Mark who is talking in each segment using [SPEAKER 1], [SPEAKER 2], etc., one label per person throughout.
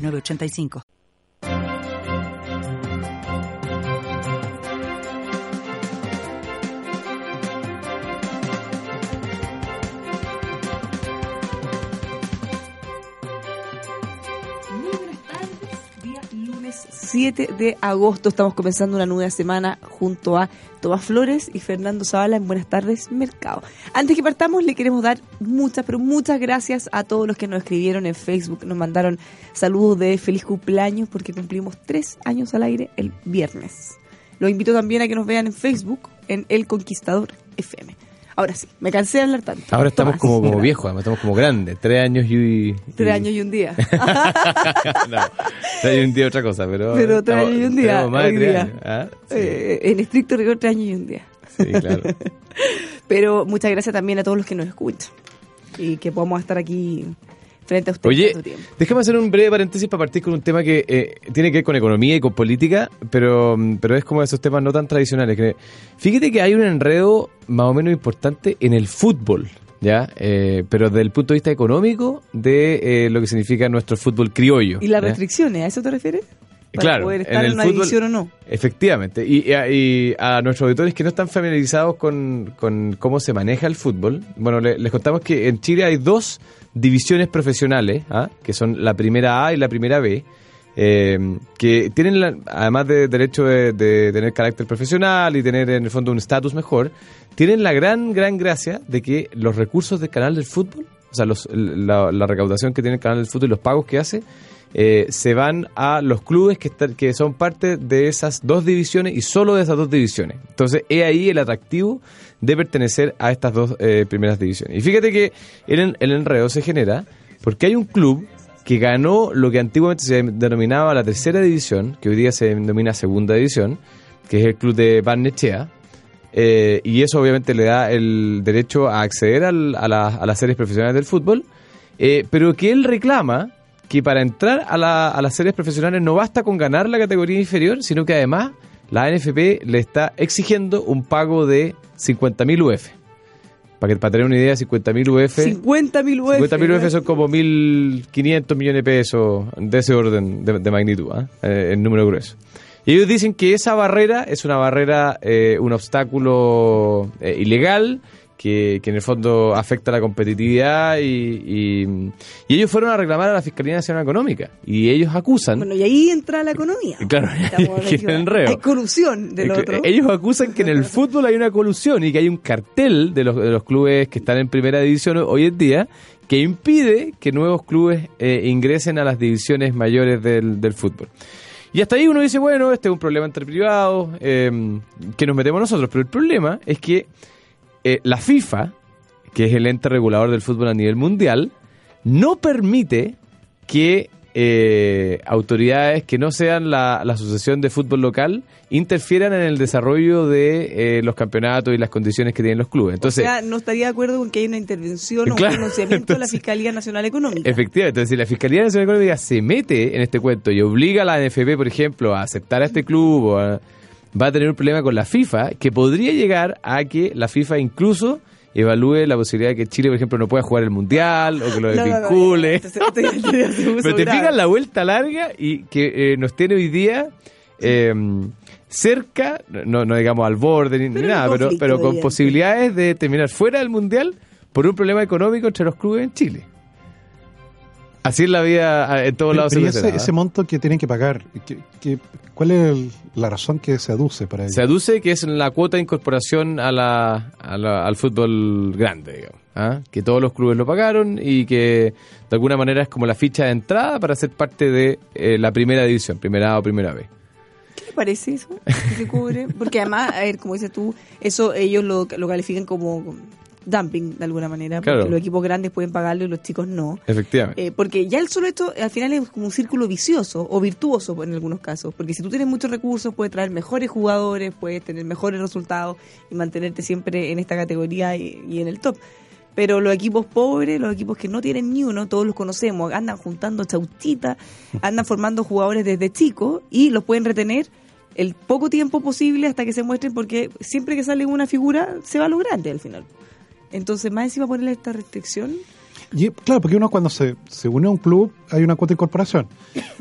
[SPEAKER 1] 985.
[SPEAKER 2] 7 de agosto. Estamos comenzando una nueva semana junto a Tomás Flores y Fernando Zavala en Buenas tardes, Mercado. Antes que partamos, le queremos dar muchas, pero muchas gracias a todos los que nos escribieron en Facebook. Nos mandaron saludos de feliz cumpleaños porque cumplimos tres años al aire el viernes. Los invito también a que nos vean en Facebook, en El Conquistador FM. Ahora sí, me cansé de hablar tanto.
[SPEAKER 3] Ahora estamos
[SPEAKER 2] Tomás.
[SPEAKER 3] como, como viejos, además, estamos como grandes, tres años y...
[SPEAKER 2] Tres años y un día.
[SPEAKER 3] no, tres años y un día otra cosa, pero...
[SPEAKER 2] Pero tres años y un día,
[SPEAKER 3] más de tres
[SPEAKER 2] día.
[SPEAKER 3] años, ¿ah? Sí,
[SPEAKER 2] Eh, en estricto rigor, tres años y un día.
[SPEAKER 3] sí, claro.
[SPEAKER 2] Pero muchas gracias también a todos los que nos escuchan y que podamos estar aquí frente a ustedes
[SPEAKER 3] Oye,
[SPEAKER 2] tiempo.
[SPEAKER 3] déjame hacer un breve paréntesis para partir con un tema que eh, tiene que ver con economía y con política, pero, mm, pero es como esos temas no tan tradicionales. Que, fíjate que hay un enredo más o menos importante en el fútbol, ¿ya? Eh, pero desde el punto de vista económico de eh, lo que significa nuestro fútbol criollo.
[SPEAKER 2] ¿Y las
[SPEAKER 3] ¿ya?
[SPEAKER 2] restricciones? ¿A eso te refieres? Para
[SPEAKER 3] Claro,
[SPEAKER 2] poder estar en,
[SPEAKER 3] el
[SPEAKER 2] una
[SPEAKER 3] fútbol-
[SPEAKER 2] división o no.
[SPEAKER 3] Efectivamente. Y, y a, y a nuestros auditores que no están familiarizados con, con cómo se maneja el fútbol, bueno, le- les contamos que en Chile hay dos divisiones profesionales, ¿ah? que son la primera A y la primera B, eh, que tienen, la- además de- del hecho de, de tener carácter profesional y tener en el fondo un estatus mejor, tienen la gran, gran gracia de que los recursos del canal del fútbol, o sea, los- la, la recaudación que tiene el canal del fútbol y los pagos que hace, eh, se van a los clubes que, están, que son parte de esas dos divisiones y solo de esas dos divisiones. Entonces, es ahí el atractivo de pertenecer a estas dos eh, primeras divisiones. Y fíjate que el, el enredo se genera porque hay un club que ganó lo que antiguamente se denominaba la tercera división, que hoy día se denomina segunda división, que es el club de Barnechea. Eh, y eso obviamente le da el derecho a acceder al- a, a las series profesionales del fútbol, pero que él reclama que para entrar a, la- a las series profesionales no basta con ganar la categoría inferior, sino que además la NFP le está exigiendo un pago de 50.000 UF. Para, que, para tener una idea, 50.000 UF...
[SPEAKER 2] 50.000 UF.
[SPEAKER 3] 50.000 UF son como 1.500 millones de pesos de ese orden de, de magnitud, ¿ah? Eh, en número grueso. Y ellos dicen que esa barrera es una barrera, eh, un obstáculo eh, ilegal que, que en el fondo afecta la competitividad y, y- y ellos fueron a reclamar a la Fiscalía Nacional Económica y ellos acusan...
[SPEAKER 2] Bueno, y ahí entra la economía.
[SPEAKER 3] Claro, que.
[SPEAKER 2] Hay corrupción del otro.
[SPEAKER 3] Ellos acusan que en el fútbol hay una colusión y que hay un cartel de los, de los clubes que están en primera división hoy en día que impide que nuevos clubes eh, ingresen a las divisiones mayores del, del fútbol. Y hasta ahí uno dice, bueno, este es un problema entre privados, eh, que nos metemos nosotros. Pero el problema es que eh, la FIFA, que es el ente regulador del fútbol a nivel mundial, no permite que eh, autoridades que no sean la, la Asociación de Fútbol Local interfieran en el desarrollo de eh, los campeonatos y las condiciones que tienen los clubes. Entonces,
[SPEAKER 2] o sea, no estaría de acuerdo con que haya una intervención o un pronunciamiento de la Fiscalía Nacional Económica.
[SPEAKER 3] Efectivamente, entonces si la Fiscalía Nacional Económica se mete en este cuento y obliga a la NFP, por ejemplo, a aceptar a este club, o a- va a tener un problema con la FIFA que podría llegar a que la FIFA incluso evalúe la posibilidad de que Chile, por ejemplo, no pueda jugar el Mundial o que lo
[SPEAKER 2] No, no, no,
[SPEAKER 3] desvincule.
[SPEAKER 2] puso
[SPEAKER 3] Pero te fijas la vuelta larga y que eh, nos tiene hoy día eh, cerca, no, no digamos al borde ni,
[SPEAKER 2] Pero
[SPEAKER 3] nada, pero, pero con posibilidades de terminar fuera del Mundial por un problema económico entre los clubes en Chile. Así es la vida ah, en todos lados.
[SPEAKER 4] pero
[SPEAKER 3] se
[SPEAKER 4] ¿y ese, ese monto que tienen que pagar, ¿qué- qué- cuál es el- la razón que se aduce para ello?
[SPEAKER 3] Se aduce que es la cuota de incorporación a la, a la- al fútbol grande, digamos. ¿ah? Que todos los clubes lo pagaron y que de alguna manera es como la ficha de entrada para ser parte de eh, la primera división, primera A o primera B.
[SPEAKER 2] ¿Qué te parece eso? Que se cubre? Porque además, a ver, como dices tú, eso ellos lo, lo califican como dumping de alguna manera,
[SPEAKER 3] Claro.
[SPEAKER 2] porque los equipos grandes pueden pagarlo y los chicos no.
[SPEAKER 3] Efectivamente.
[SPEAKER 2] Eh, porque ya el solo esto al final es como un círculo vicioso o virtuoso en algunos casos, porque si tú tienes muchos recursos puedes traer mejores jugadores, puedes tener mejores resultados y mantenerte siempre en esta categoría y, y en el top. Pero los equipos pobres, los equipos que no tienen ni uno, todos los conocemos, andan juntando chauchitas, andan formando jugadores desde chicos y los pueden retener el poco tiempo posible hasta que se muestren porque siempre que sale una figura se va a lo grande al final. Entonces, más encima ponerle esta restricción,
[SPEAKER 4] Y, claro, porque uno cuando se, se une a un club hay una cuota de incorporación.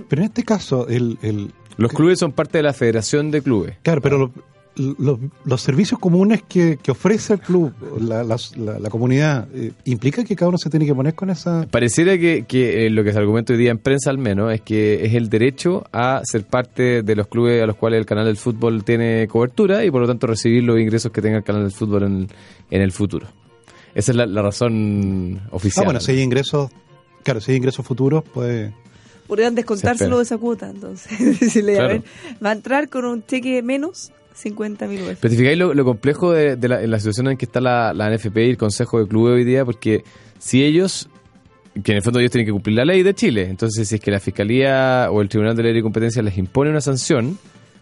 [SPEAKER 4] Pero en este caso, el, el
[SPEAKER 3] Los clubes son parte de la federación de clubes.
[SPEAKER 4] claro, pero lo- lo- los servicios comunes que, que ofrece el club, la, la- la- la comunidad, eh, implica que cada uno se tiene que poner con esa...
[SPEAKER 3] Pareciera que, que, eh, lo que se argumenta hoy día en prensa al menos es que es el derecho a ser parte de los clubes a los cuales el canal del fútbol tiene cobertura y por lo tanto recibir los ingresos que tenga el canal del fútbol en, en el futuro. Esa es la, la razón
[SPEAKER 4] Ah,
[SPEAKER 3] oficial.
[SPEAKER 4] bueno, si hay ingresos, claro, si hay ingresos futuros, pues...
[SPEAKER 2] podrían
[SPEAKER 3] Se
[SPEAKER 2] descontárselo de esa cuota. Entonces, decirle, a
[SPEAKER 3] Claro.
[SPEAKER 2] ver, va a entrar con un cheque menos 50 mil
[SPEAKER 3] te fijáis lo, lo complejo de, de la, en la situación en que está la, la NFP y el Consejo de Clubes hoy día, porque si ellos, que en el fondo ellos tienen que cumplir la ley de Chile, entonces si es que la Fiscalía o el Tribunal de Ley y Competencia les impone una sanción,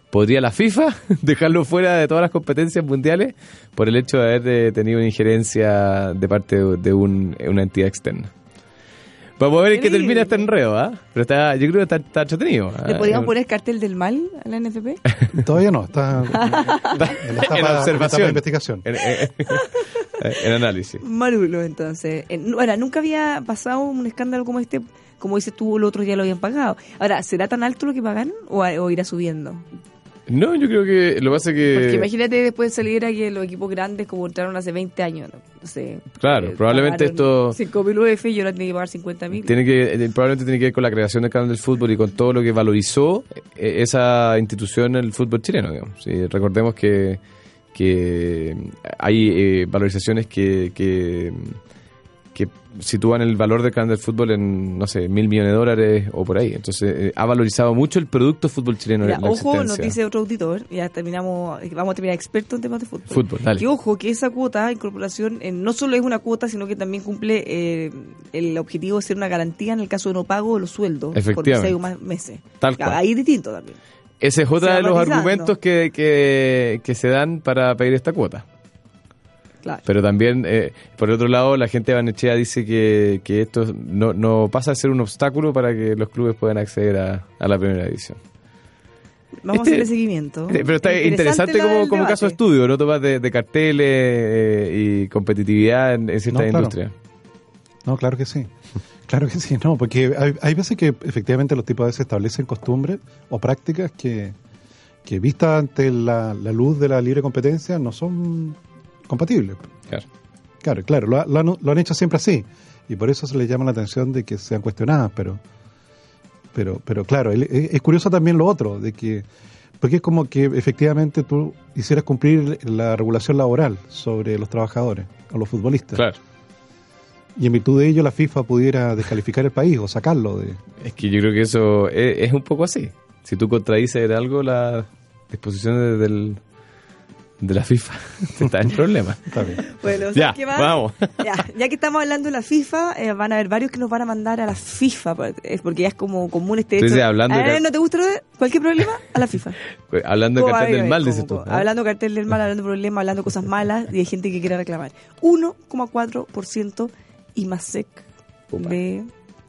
[SPEAKER 3] podría la FIFA dejarlo fuera de todas las competencias mundiales por el hecho de haber eh, tenido una injerencia de parte de, un- una entidad externa. Vamos a ver en qué termina este enredo, ¿ah? Pero está, yo creo que está, está entretenido.
[SPEAKER 2] ¿Le
[SPEAKER 3] ¿ah?
[SPEAKER 2] podrían poner cartel del mal a la NFP?
[SPEAKER 4] Todavía no, está en la etapa,
[SPEAKER 3] en observación.
[SPEAKER 4] investigación.
[SPEAKER 3] En, en- en análisis.
[SPEAKER 2] Marulo, entonces. Ahora, nunca había pasado un escándalo como este. Como dices tú, los otros ya lo habían pagado. Ahora, ¿será tan alto lo que pagan o, o irá subiendo?
[SPEAKER 3] No, yo creo que lo que pasa es que...
[SPEAKER 2] Porque imagínate después saliera que los equipos grandes como entraron hace 20 años, no, No sé.
[SPEAKER 3] Claro, probablemente esto-
[SPEAKER 2] 5.000 UF y ahora tiene que pagar 50.000.
[SPEAKER 3] Tiene que, eh, probablemente tiene que ver con la creación del canal del fútbol y con todo lo que valorizó eh, esa institución en el fútbol chileno. Digamos. Sí, recordemos que, que hay eh, valorizaciones que, que, que sitúan el valor del canal del fútbol en, no sé, mil millones de dólares o por ahí. Entonces, eh, ha valorizado mucho el producto fútbol chileno.
[SPEAKER 2] Mira,
[SPEAKER 3] en la
[SPEAKER 2] ojo, nos dice otro auditor, ya terminamos, vamos a terminar experto en temas de fútbol.
[SPEAKER 3] Fútbol, dale.
[SPEAKER 2] Que ojo, que esa cuota incorporación eh, no solo es una cuota, sino que también cumple eh, el objetivo de ser una garantía en el caso de no pago de los sueldos por seis o más meses.
[SPEAKER 3] Tal cual.
[SPEAKER 2] Ahí es distinto también.
[SPEAKER 3] Ese es otro de los argumentos que, que, que se dan para pedir esta cuota.
[SPEAKER 2] Claro.
[SPEAKER 3] Pero también, eh, por otro lado, la gente de Banechea dice que, que esto no, no pasa a ser un obstáculo para que los clubes puedan acceder a, a la primera división.
[SPEAKER 2] Vamos
[SPEAKER 3] Este-
[SPEAKER 2] a hacerle seguimiento.
[SPEAKER 3] Pero está interesante, como, como caso de estudio, ¿no? Tomas de, de carteles eh, y competitividad en, en ciertas
[SPEAKER 4] No, claro.
[SPEAKER 3] industrias.
[SPEAKER 4] No, claro que sí. Claro que sí, no, porque hay, hay veces que efectivamente los tipos a veces establecen costumbres o prácticas que, que vistas ante la, la luz de la libre competencia no son compatibles.
[SPEAKER 3] Claro.
[SPEAKER 4] Claro, claro, lo, ha- lo han, lo han hecho siempre así y por eso se les llama la atención de que sean cuestionadas, pero pero pero claro, el- es, curioso también lo otro, de que porque es como que efectivamente tú hicieras cumplir la regulación laboral sobre los trabajadores o los futbolistas.
[SPEAKER 3] Claro.
[SPEAKER 4] Y en virtud de ello la FIFA pudiera descalificar el país o sacarlo de...
[SPEAKER 3] Es que yo creo que eso es, es un poco así. Si tú contradices algo las disposiciones del, de la FIFA, está en problema.
[SPEAKER 4] Está bien.
[SPEAKER 2] Bueno,
[SPEAKER 3] Ya,
[SPEAKER 2] ¿sabes qué más?
[SPEAKER 3] vamos.
[SPEAKER 2] Ya, ya que estamos hablando de la FIFA, eh, van a haber varios que nos van a mandar a la FIFA, eh, porque ya es como común este hecho.
[SPEAKER 3] hablando
[SPEAKER 2] Eh, ¿No te gusta lo de- cualquier problema? A la FIFA.
[SPEAKER 3] Pues, Hablando de cartel del mal, dices tú. ¿ah?
[SPEAKER 2] Hablando de cartel del mal, hablando de problemas, hablando de cosas malas y hay gente que quiere reclamar. 1,4% y más sec
[SPEAKER 3] Upa.
[SPEAKER 2] de...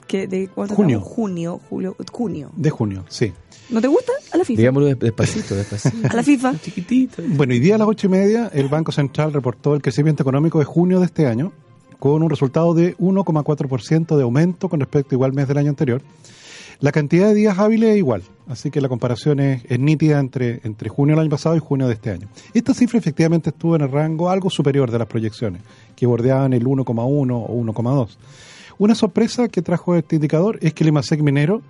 [SPEAKER 2] ¿qué, ¿De cuánto
[SPEAKER 4] Junio.
[SPEAKER 2] estamos? Junio, julio, junio.
[SPEAKER 4] De junio, sí.
[SPEAKER 2] ¿No te gusta? A la FIFA.
[SPEAKER 3] Digámoslo des- despacito, despacito.
[SPEAKER 2] A la FIFA.
[SPEAKER 3] Chiquitito.
[SPEAKER 4] Bueno, hoy día a las ocho y media el Banco Central reportó el crecimiento económico de junio de este año con un resultado de 1,4% de aumento con respecto igual mes del año anterior. La cantidad de días hábiles es igual, así que la comparación es, es nítida entre, entre junio del año pasado y junio de este año. Esta cifra efectivamente estuvo en el rango algo superior de las proyecciones, que bordeaban el 1,1 o 1,2. Una sorpresa que trajo este indicador es que el IMASEC minero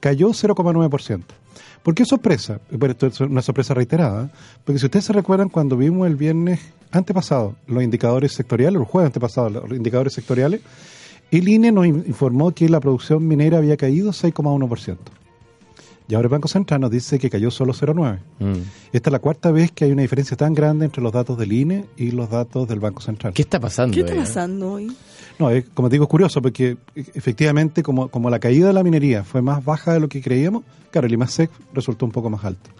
[SPEAKER 4] cayó 0,9%. ¿Por qué sorpresa? Bueno, esto es una sorpresa reiterada, porque si ustedes se recuerdan cuando vimos el viernes antepasado los indicadores sectoriales, el jueves antepasado los indicadores sectoriales, el INE nos in- informó que la producción minera había caído 6,1%. Y ahora el Banco Central nos dice que cayó solo 0,9.
[SPEAKER 3] Mm.
[SPEAKER 4] Esta es la cuarta vez que hay una diferencia tan grande entre los datos del INE y los datos del Banco Central.
[SPEAKER 3] ¿Qué está pasando?
[SPEAKER 2] ¿Qué está
[SPEAKER 3] eh?
[SPEAKER 2] pasando hoy?
[SPEAKER 4] No, es, como digo, es curioso porque e- efectivamente como, como la caída de la minería fue más baja de lo que creíamos, claro, el IMASEC resultó un poco más alto.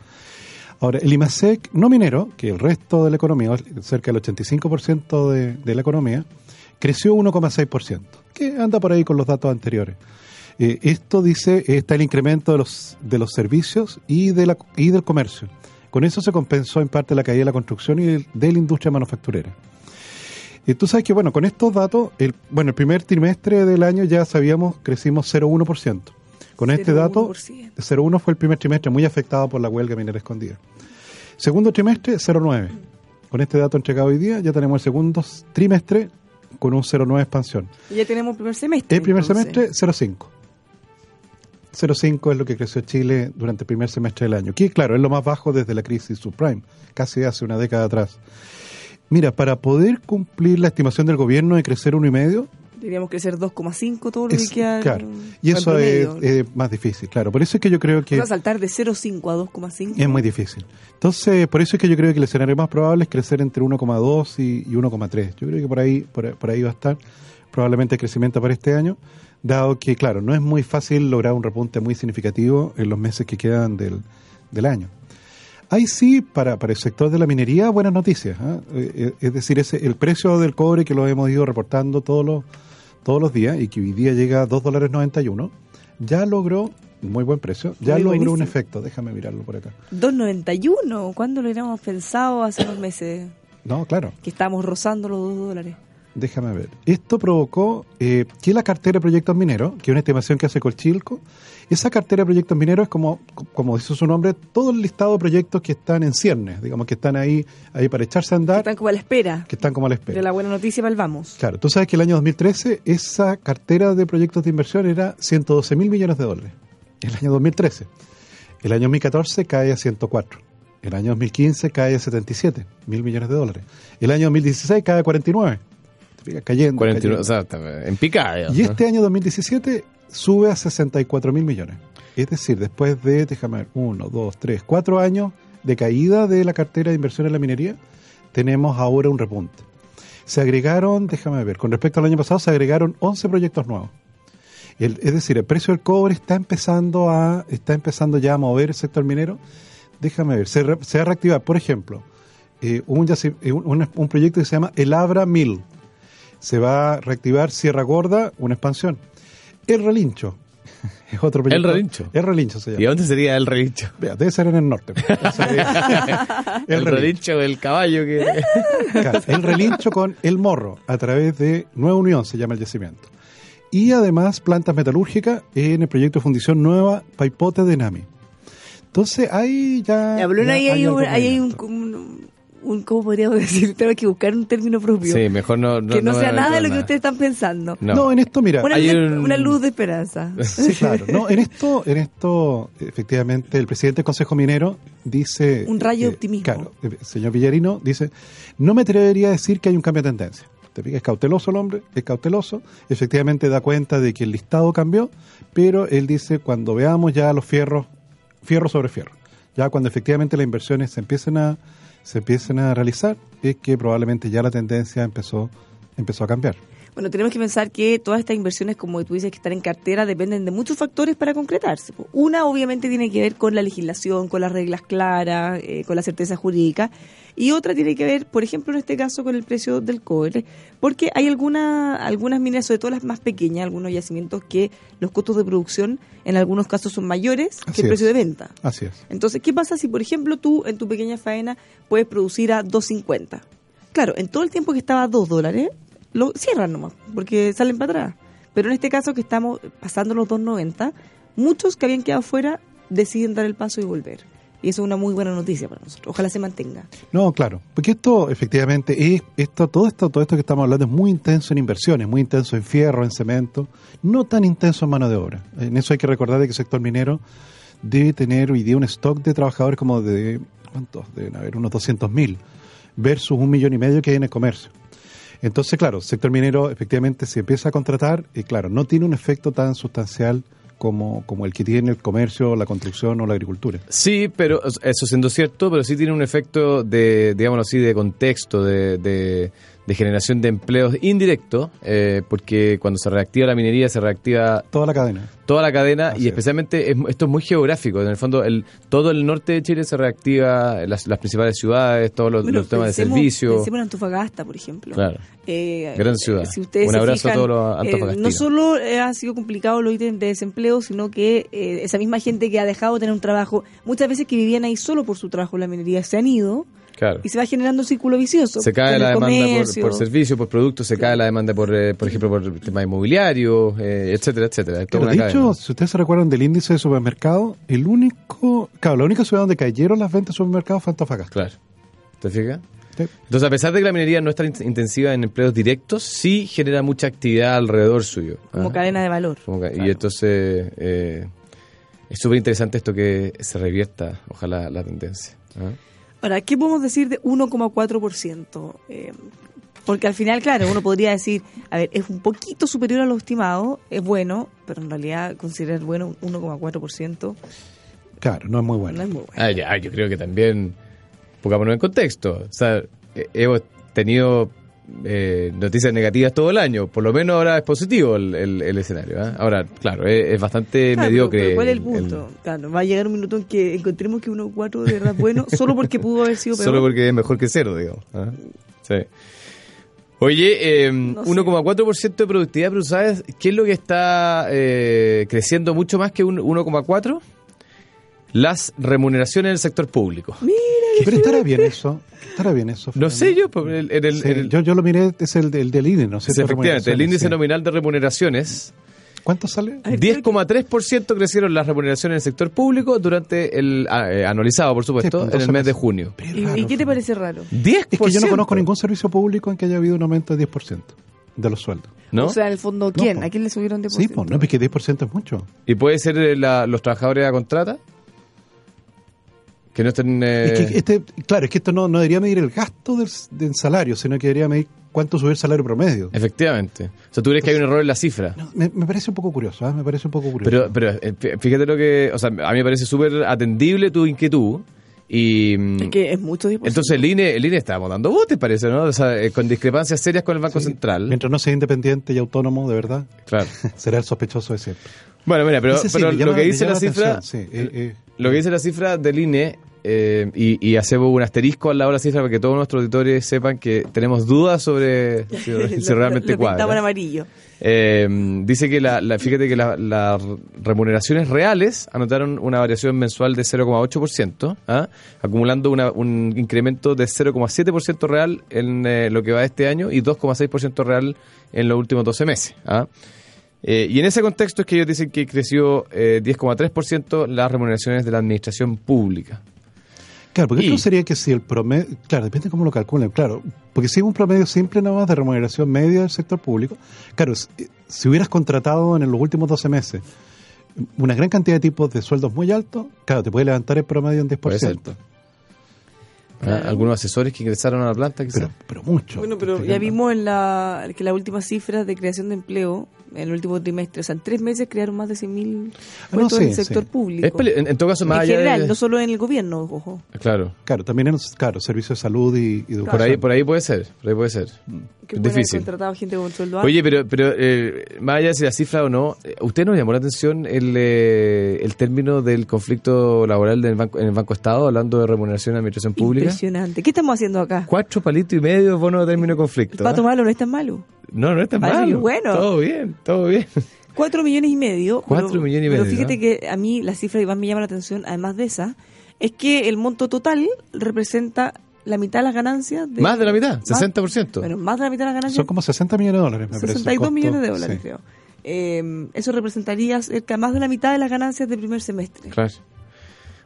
[SPEAKER 4] Ahora, el IMASEC no minero, que el resto de la economía, cerca del 85% de, de la economía, creció 1,6%, que anda por ahí con los datos anteriores. Eh, esto dice, está el incremento de los, de los servicios y, de la, y del comercio. Con eso se compensó en parte la caída de la construcción y de la industria manufacturera. Y tú sabes que, bueno, con estos datos, el, bueno, el primer trimestre del año ya sabíamos, crecimos 0,1%. Con este dato,
[SPEAKER 2] 0,1%.
[SPEAKER 4] 0,1 fue el primer trimestre muy afectado por la huelga minera escondida. Segundo trimestre, 0,9. Con este dato entregado hoy día, ya tenemos el segundo trimestre con un 0,9 expansión.
[SPEAKER 2] Y ya tenemos primer semestre.
[SPEAKER 4] El primer
[SPEAKER 2] entonces.
[SPEAKER 4] semestre, 0,5. 0,5 es lo que creció Chile durante el primer semestre del año. Que, claro, es lo más bajo desde la crisis subprime, casi hace una década atrás. Mira, para poder cumplir la estimación del gobierno de crecer 1,5,
[SPEAKER 2] Deberíamos crecer 2,5 todo lo
[SPEAKER 4] es,
[SPEAKER 2] que queda.
[SPEAKER 4] claro, y eso es, más difícil, claro. Por eso es que yo creo que...
[SPEAKER 2] O sea, saltar de 0,5 a 2,5.
[SPEAKER 4] Es muy difícil. Entonces, por eso es que yo creo que el escenario más probable es crecer entre 1,2 y, y 1,3. Yo creo que por ahí, por, por ahí va a estar probablemente el crecimiento para este año, dado que, claro, no es muy fácil lograr un repunte muy significativo en los meses que quedan del, del año. Hay sí, para, para el sector de la minería, buenas noticias. ¿ah? Eh, eh, Es decir, ese, el precio del cobre que lo hemos ido reportando todos los, todos los días y que hoy día llega a 2 dólares 91, ya logró, muy buen precio, ya
[SPEAKER 2] Muy
[SPEAKER 4] logró un
[SPEAKER 2] buenísimo.
[SPEAKER 4] efecto. Déjame mirarlo por acá.
[SPEAKER 2] 2,91. ¿Cuándo lo hubiéramos pensado hace unos meses?
[SPEAKER 4] No, claro,
[SPEAKER 2] Que estábamos rozando los 2 dólares.
[SPEAKER 4] Déjame ver. Esto provocó eh, que la cartera de proyectos mineros, que es una estimación que hace Colchilco, esa cartera de proyectos mineros es como, como dice su nombre, todo el listado de proyectos que están en ciernes, digamos que están ahí, ahí para echarse a andar,
[SPEAKER 2] Están como a la espera
[SPEAKER 4] que están como a la espera.
[SPEAKER 2] de la buena noticia para el vamos.
[SPEAKER 4] Claro, tú sabes que el año 2013 esa cartera de proyectos de inversión era 112 mil millones de dólares. El año 2013. El año 2014 cae a 104. El año 2015 cae a 77 mil millones de dólares. El año 2016 cae a 49. Cayendo.
[SPEAKER 3] 49,
[SPEAKER 4] cayendo.
[SPEAKER 3] o sea, está en picada. digamos,
[SPEAKER 4] y
[SPEAKER 3] ¿no?
[SPEAKER 4] este año 2017 sube a 64 mil millones. Es decir, después de, déjame ver, 1, 2, 3, 4 años de caída de la cartera de inversión en la minería, tenemos ahora un repunte. Se agregaron, déjame ver, con respecto al año pasado, se agregaron 11 proyectos nuevos. El- es decir, el precio del cobre está empezando a está empezando ya a mover el sector minero. Déjame ver, se, re- se va a reactivar, por ejemplo, eh, eh, un, un- un proyecto que se llama El Abra Mill. Se va a reactivar Sierra Gorda, una expansión. El Relincho es otro proyecto.
[SPEAKER 3] El Relincho.
[SPEAKER 4] El Relincho se
[SPEAKER 3] ¿Y
[SPEAKER 4] llama.
[SPEAKER 3] dónde sería el relincho?
[SPEAKER 4] Vea, debe ser en el norte.
[SPEAKER 3] El, relincho del caballo que...
[SPEAKER 4] Claro, el relincho con el morro a través de Nueva Unión se llama el yacimiento. Y además plantas metalúrgicas en el proyecto de fundición nueva Paipote de Nami. Entonces ahí ya...
[SPEAKER 2] Ya, pero
[SPEAKER 4] ya
[SPEAKER 2] ahí hay,
[SPEAKER 4] algo
[SPEAKER 2] un, ahí hay un,
[SPEAKER 4] movimiento.
[SPEAKER 2] un, un- ¿Cómo podríamos decir? Tengo que buscar un término propio.
[SPEAKER 3] Sí, mejor no...
[SPEAKER 2] que no, sea nada de lo que ustedes están pensando.
[SPEAKER 3] No.
[SPEAKER 4] No. en esto mira,
[SPEAKER 2] Una,
[SPEAKER 3] Hay un-
[SPEAKER 2] una luz de esperanza.
[SPEAKER 4] sí, claro, no, en esto, en esto, efectivamente, el presidente del Consejo Minero dice,
[SPEAKER 2] Un rayo de
[SPEAKER 4] eh,
[SPEAKER 2] optimismo.
[SPEAKER 4] Claro, el señor Villarino dice, no me atrevería a decir que hay un cambio de tendencia. Te fijas, es cauteloso el hombre, es cauteloso, efectivamente da cuenta de que el listado cambió, pero él dice cuando veamos ya los fierros, fierro sobre fierro, ya cuando efectivamente las inversiones se empiecen a se empiecen a realizar, es que probablemente ya la tendencia empezó empezó a cambiar.
[SPEAKER 2] Bueno, tenemos que pensar que todas estas inversiones, como tú dices, que están en cartera, dependen de muchos factores para concretarse. Una, obviamente, tiene que ver con la legislación, con las reglas claras, eh, con la certeza jurídica. Y otra tiene que ver, por ejemplo, en este caso, con el precio del cobre. Porque hay alguna, algunas minas, sobre todo las más pequeñas, algunos yacimientos que los costos de producción en algunos casos son mayores
[SPEAKER 4] Así
[SPEAKER 2] que el precio
[SPEAKER 4] es.
[SPEAKER 2] de venta.
[SPEAKER 4] Así es.
[SPEAKER 2] Entonces, ¿qué pasa si, por ejemplo, tú en tu pequeña faena puedes producir a 2.50? Claro, en todo el tiempo que estaba a 2 dólares, lo cierran nomás, porque salen para atrás. Pero en este caso que estamos pasando los 2.90, muchos que habían quedado fuera deciden dar el paso y volver. Y eso es una muy buena noticia para nosotros. Ojalá se mantenga.
[SPEAKER 4] No, claro, porque esto efectivamente es esto todo esto todo esto que estamos hablando es muy intenso en inversiones, muy intenso en fierro, en cemento, no tan intenso en mano de obra. En eso hay que recordar de que el sector minero debe tener hoy día un stock de trabajadores como de ¿cuántos? Deben haber unos 200.000 versus un millón y medio que hay en el comercio. Entonces, claro, el sector minero efectivamente se empieza a contratar y claro, no tiene un efecto tan sustancial como, como el que tiene el comercio, la construcción o la agricultura.
[SPEAKER 3] Sí, pero eso siendo cierto, pero sí tiene un efecto de, digámoslo así, de contexto, de, de, de generación de empleos indirecto, eh, porque cuando se reactiva la minería se reactiva
[SPEAKER 4] Toda la cadena.
[SPEAKER 3] toda la cadena
[SPEAKER 4] Así
[SPEAKER 3] y
[SPEAKER 4] es.
[SPEAKER 3] especialmente es- esto es muy geográfico. En el fondo, el, todo el norte de Chile se reactiva, las, las principales ciudades, todos los,
[SPEAKER 2] Bueno,
[SPEAKER 3] los temas de servicio.
[SPEAKER 2] Pensemos en Antofagasta, por ejemplo.
[SPEAKER 3] Claro.
[SPEAKER 2] Eh,
[SPEAKER 3] Gran ciudad.
[SPEAKER 2] Si ustedes
[SPEAKER 3] Un abrazo a todos los
[SPEAKER 2] eh,
[SPEAKER 3] antofagastinos.
[SPEAKER 2] no solo eh, ha sido complicado los ítems de desempleo, sino que eh, esa misma gente que ha dejado de tener un trabajo, muchas veces que vivían ahí solo por su trabajo en la minería, se han ido
[SPEAKER 3] Claro.
[SPEAKER 2] y se va generando un círculo vicioso.
[SPEAKER 3] Se cae la demanda por, por servicios, por productos, se cae la demanda por, eh, por ejemplo, por el tema inmobiliario, eh, etcétera, etcétera. Una
[SPEAKER 4] de hecho, si ustedes se recuerdan del índice de supermercado, el único, claro, la única ciudad donde cayeron las ventas de supermercados fue Antofagasta.
[SPEAKER 3] Claro. ¿Te fijas? Entonces, a pesar de que la minería no es tan in- intensiva en empleos directos, sí genera mucha actividad alrededor suyo.
[SPEAKER 2] Como
[SPEAKER 3] ¿ah?
[SPEAKER 2] cadena de valor.
[SPEAKER 3] Como ca-
[SPEAKER 2] Claro.
[SPEAKER 3] Y entonces eh, es súper interesante esto que se revierta, ojalá, la tendencia. ¿ah?
[SPEAKER 2] Ahora, ¿qué podemos decir de 1,4%? Eh, porque al final, claro, uno podría decir, a ver, es un poquito superior a lo estimado, es bueno, pero en realidad considerar bueno un 1,4%
[SPEAKER 4] Claro, no es muy bueno.
[SPEAKER 2] no es muy bueno.
[SPEAKER 3] Ah, ya, yo creo que también, pongámonos en contexto, o sea, hemos tenido eh, noticias negativas todo el año, por lo menos ahora es positivo el, el- el escenario. ¿ah? Ahora, claro, es, es bastante
[SPEAKER 2] Claro,
[SPEAKER 3] mediocre.
[SPEAKER 2] pero ¿Cuál es el
[SPEAKER 3] el-
[SPEAKER 2] punto? Claro, va a llegar un minuto en que encontremos que 1,4 de verdad es bueno, solo porque pudo haber sido peor.
[SPEAKER 3] Solo porque es mejor que cero, digamos. ¿ah? Sí. Oye, eh,
[SPEAKER 2] No sé.
[SPEAKER 3] 1,4% de productividad, pero ¿sabes qué es lo que está eh, creciendo mucho más que un 1,4%? Las remuneraciones en el sector público.
[SPEAKER 4] Pero estará bien eso. Estará bien eso.
[SPEAKER 3] No sé yo, el, en el-
[SPEAKER 4] Sí,
[SPEAKER 3] en el-
[SPEAKER 4] yo, yo lo miré, es el, del del INE, ¿no sé.
[SPEAKER 3] sí, efectivamente, el índice
[SPEAKER 4] nominal
[SPEAKER 3] nominal de remuneraciones,
[SPEAKER 4] ¿Cuánto sale?
[SPEAKER 2] A ver,
[SPEAKER 3] 10,3% crecieron las remuneraciones en el sector público durante el, ah, eh, anualizado, por supuesto,
[SPEAKER 4] Sí, pues,
[SPEAKER 3] en el
[SPEAKER 4] 12
[SPEAKER 3] mes de junio.
[SPEAKER 2] ¿Y,
[SPEAKER 4] raro,
[SPEAKER 2] y qué te parece raro?
[SPEAKER 3] 10%.
[SPEAKER 4] Es que yo no conozco ningún servicio público en que haya habido un aumento de 10% de los sueldos.
[SPEAKER 3] ¿no?
[SPEAKER 2] O sea, en el fondo, ¿quién? ¿A quién le subieron de
[SPEAKER 4] Sí, pues no, porque 10% es mucho.
[SPEAKER 3] ¿Y puede ser eh, la- los trabajadores a contrata? Que no estén... eh,
[SPEAKER 4] Es que este, claro, es que esto no, no debería medir el gasto del, del salario, sino que debería medir cuánto sube el salario promedio.
[SPEAKER 3] Efectivamente. O sea, tú crees que hay un error en la cifra.
[SPEAKER 4] No, me, me parece un poco curioso, ¿ah? me parece un poco curioso.
[SPEAKER 3] Pero, pero eh, fí- fíjate lo que... O sea, a mí me parece súper atendible tu inquietud. Y... mm,
[SPEAKER 2] Es que es mucho 10%.
[SPEAKER 3] Entonces el INE, el INE está botes, parece, ¿no? O sea, eh, con discrepancias serias con el Banco
[SPEAKER 4] Sí,
[SPEAKER 3] Central.
[SPEAKER 4] Mientras no sea independiente y autónomo, de verdad,
[SPEAKER 3] Claro.
[SPEAKER 4] será el sospechoso de siempre.
[SPEAKER 3] Bueno, mira, pero,
[SPEAKER 4] Ese sí,
[SPEAKER 3] pero
[SPEAKER 4] me llama-
[SPEAKER 3] lo que dice la cifra...
[SPEAKER 4] atención, sí, eh, eh.
[SPEAKER 3] Lo que dice la cifra del INE, eh, y, y hacemos un asterisco al lado de la cifra para que todos nuestros auditores sepan que tenemos dudas sobre si, realmente
[SPEAKER 2] lo pintamos en
[SPEAKER 3] cuadra.
[SPEAKER 2] amarillo.
[SPEAKER 3] Eh, dice que la, la- fíjate que la- las remuneraciones reales anotaron una variación mensual de 0,8%, ¿ah? acumulando una- un incremento de 0,7% real en eh, lo que va de este año y 2,6% real en los últimos 12 meses. ¿ah? Eh, y en ese contexto es que ellos dicen que creció eh, 10,3% las remuneraciones de la administración pública.
[SPEAKER 4] Claro, porque
[SPEAKER 3] Y-
[SPEAKER 4] esto sería que si el promedio, claro, depende de cómo lo calculen, claro, porque si es un promedio simple nada más de remuneración media del sector público, claro, si, si hubieras contratado en los últimos 12 meses una gran cantidad de tipos de sueldos muy altos, claro, te puede levantar el promedio en 10%.
[SPEAKER 3] Puede ser. ¿Ah? Algunos asesores que ingresaron a la planta, quizás.
[SPEAKER 4] Pero, pero mucho.
[SPEAKER 2] Bueno, pero ya vimos en la, que las últimas cifras de creación de empleo en el último trimestre, o sea, en tres meses crearon más de 100.000
[SPEAKER 4] Ah, no,
[SPEAKER 2] puestos en el sector
[SPEAKER 4] sí.
[SPEAKER 2] público.
[SPEAKER 3] Es en, en todo caso, más
[SPEAKER 2] en
[SPEAKER 3] allá
[SPEAKER 2] general,
[SPEAKER 3] de-
[SPEAKER 2] no solo en el gobierno, ojo.
[SPEAKER 3] Claro.
[SPEAKER 4] Claro, también en los claro, servicios de salud y, y educación.
[SPEAKER 3] Por ahí, por ahí puede ser, por ahí puede ser. Es
[SPEAKER 2] haber
[SPEAKER 3] difícil.
[SPEAKER 2] contratado gente con sueldo alto.
[SPEAKER 3] Oye, pero, pero eh, más allá de si la cifra o no, eh, ¿usted nos llamó la atención el, eh, el término del conflicto laboral del banco, en el Banco Estado, hablando de remuneración de administración pública?
[SPEAKER 2] Impresionante. ¿Qué estamos haciendo acá?
[SPEAKER 3] Cuatro palitos y medio bono de término de conflicto.
[SPEAKER 2] pato
[SPEAKER 3] ¿ah?
[SPEAKER 2] malo no es tan malo.
[SPEAKER 3] No, no es tan malo.
[SPEAKER 2] bueno.
[SPEAKER 3] Todo bien, todo bien.
[SPEAKER 2] Cuatro millones y medio.
[SPEAKER 3] Cuatro
[SPEAKER 2] pero-
[SPEAKER 3] millones y
[SPEAKER 2] Pero
[SPEAKER 3] medio,
[SPEAKER 2] fíjate
[SPEAKER 3] ¿no?
[SPEAKER 2] que a mí la cifra que más me llama la atención, además de esa, es que el monto total representa la mitad de las ganancias. De,
[SPEAKER 3] Más de la mitad,
[SPEAKER 2] más-
[SPEAKER 3] 60%.
[SPEAKER 2] Bueno, más de la mitad de las ganancias.
[SPEAKER 4] Son como 60 millones de dólares, me parece. el
[SPEAKER 2] 62
[SPEAKER 4] costo.
[SPEAKER 2] millones de dólares,
[SPEAKER 4] Sí.
[SPEAKER 2] creo. Eh, eso representaría cerca más de la mitad de las ganancias del primer semestre.
[SPEAKER 3] Claro.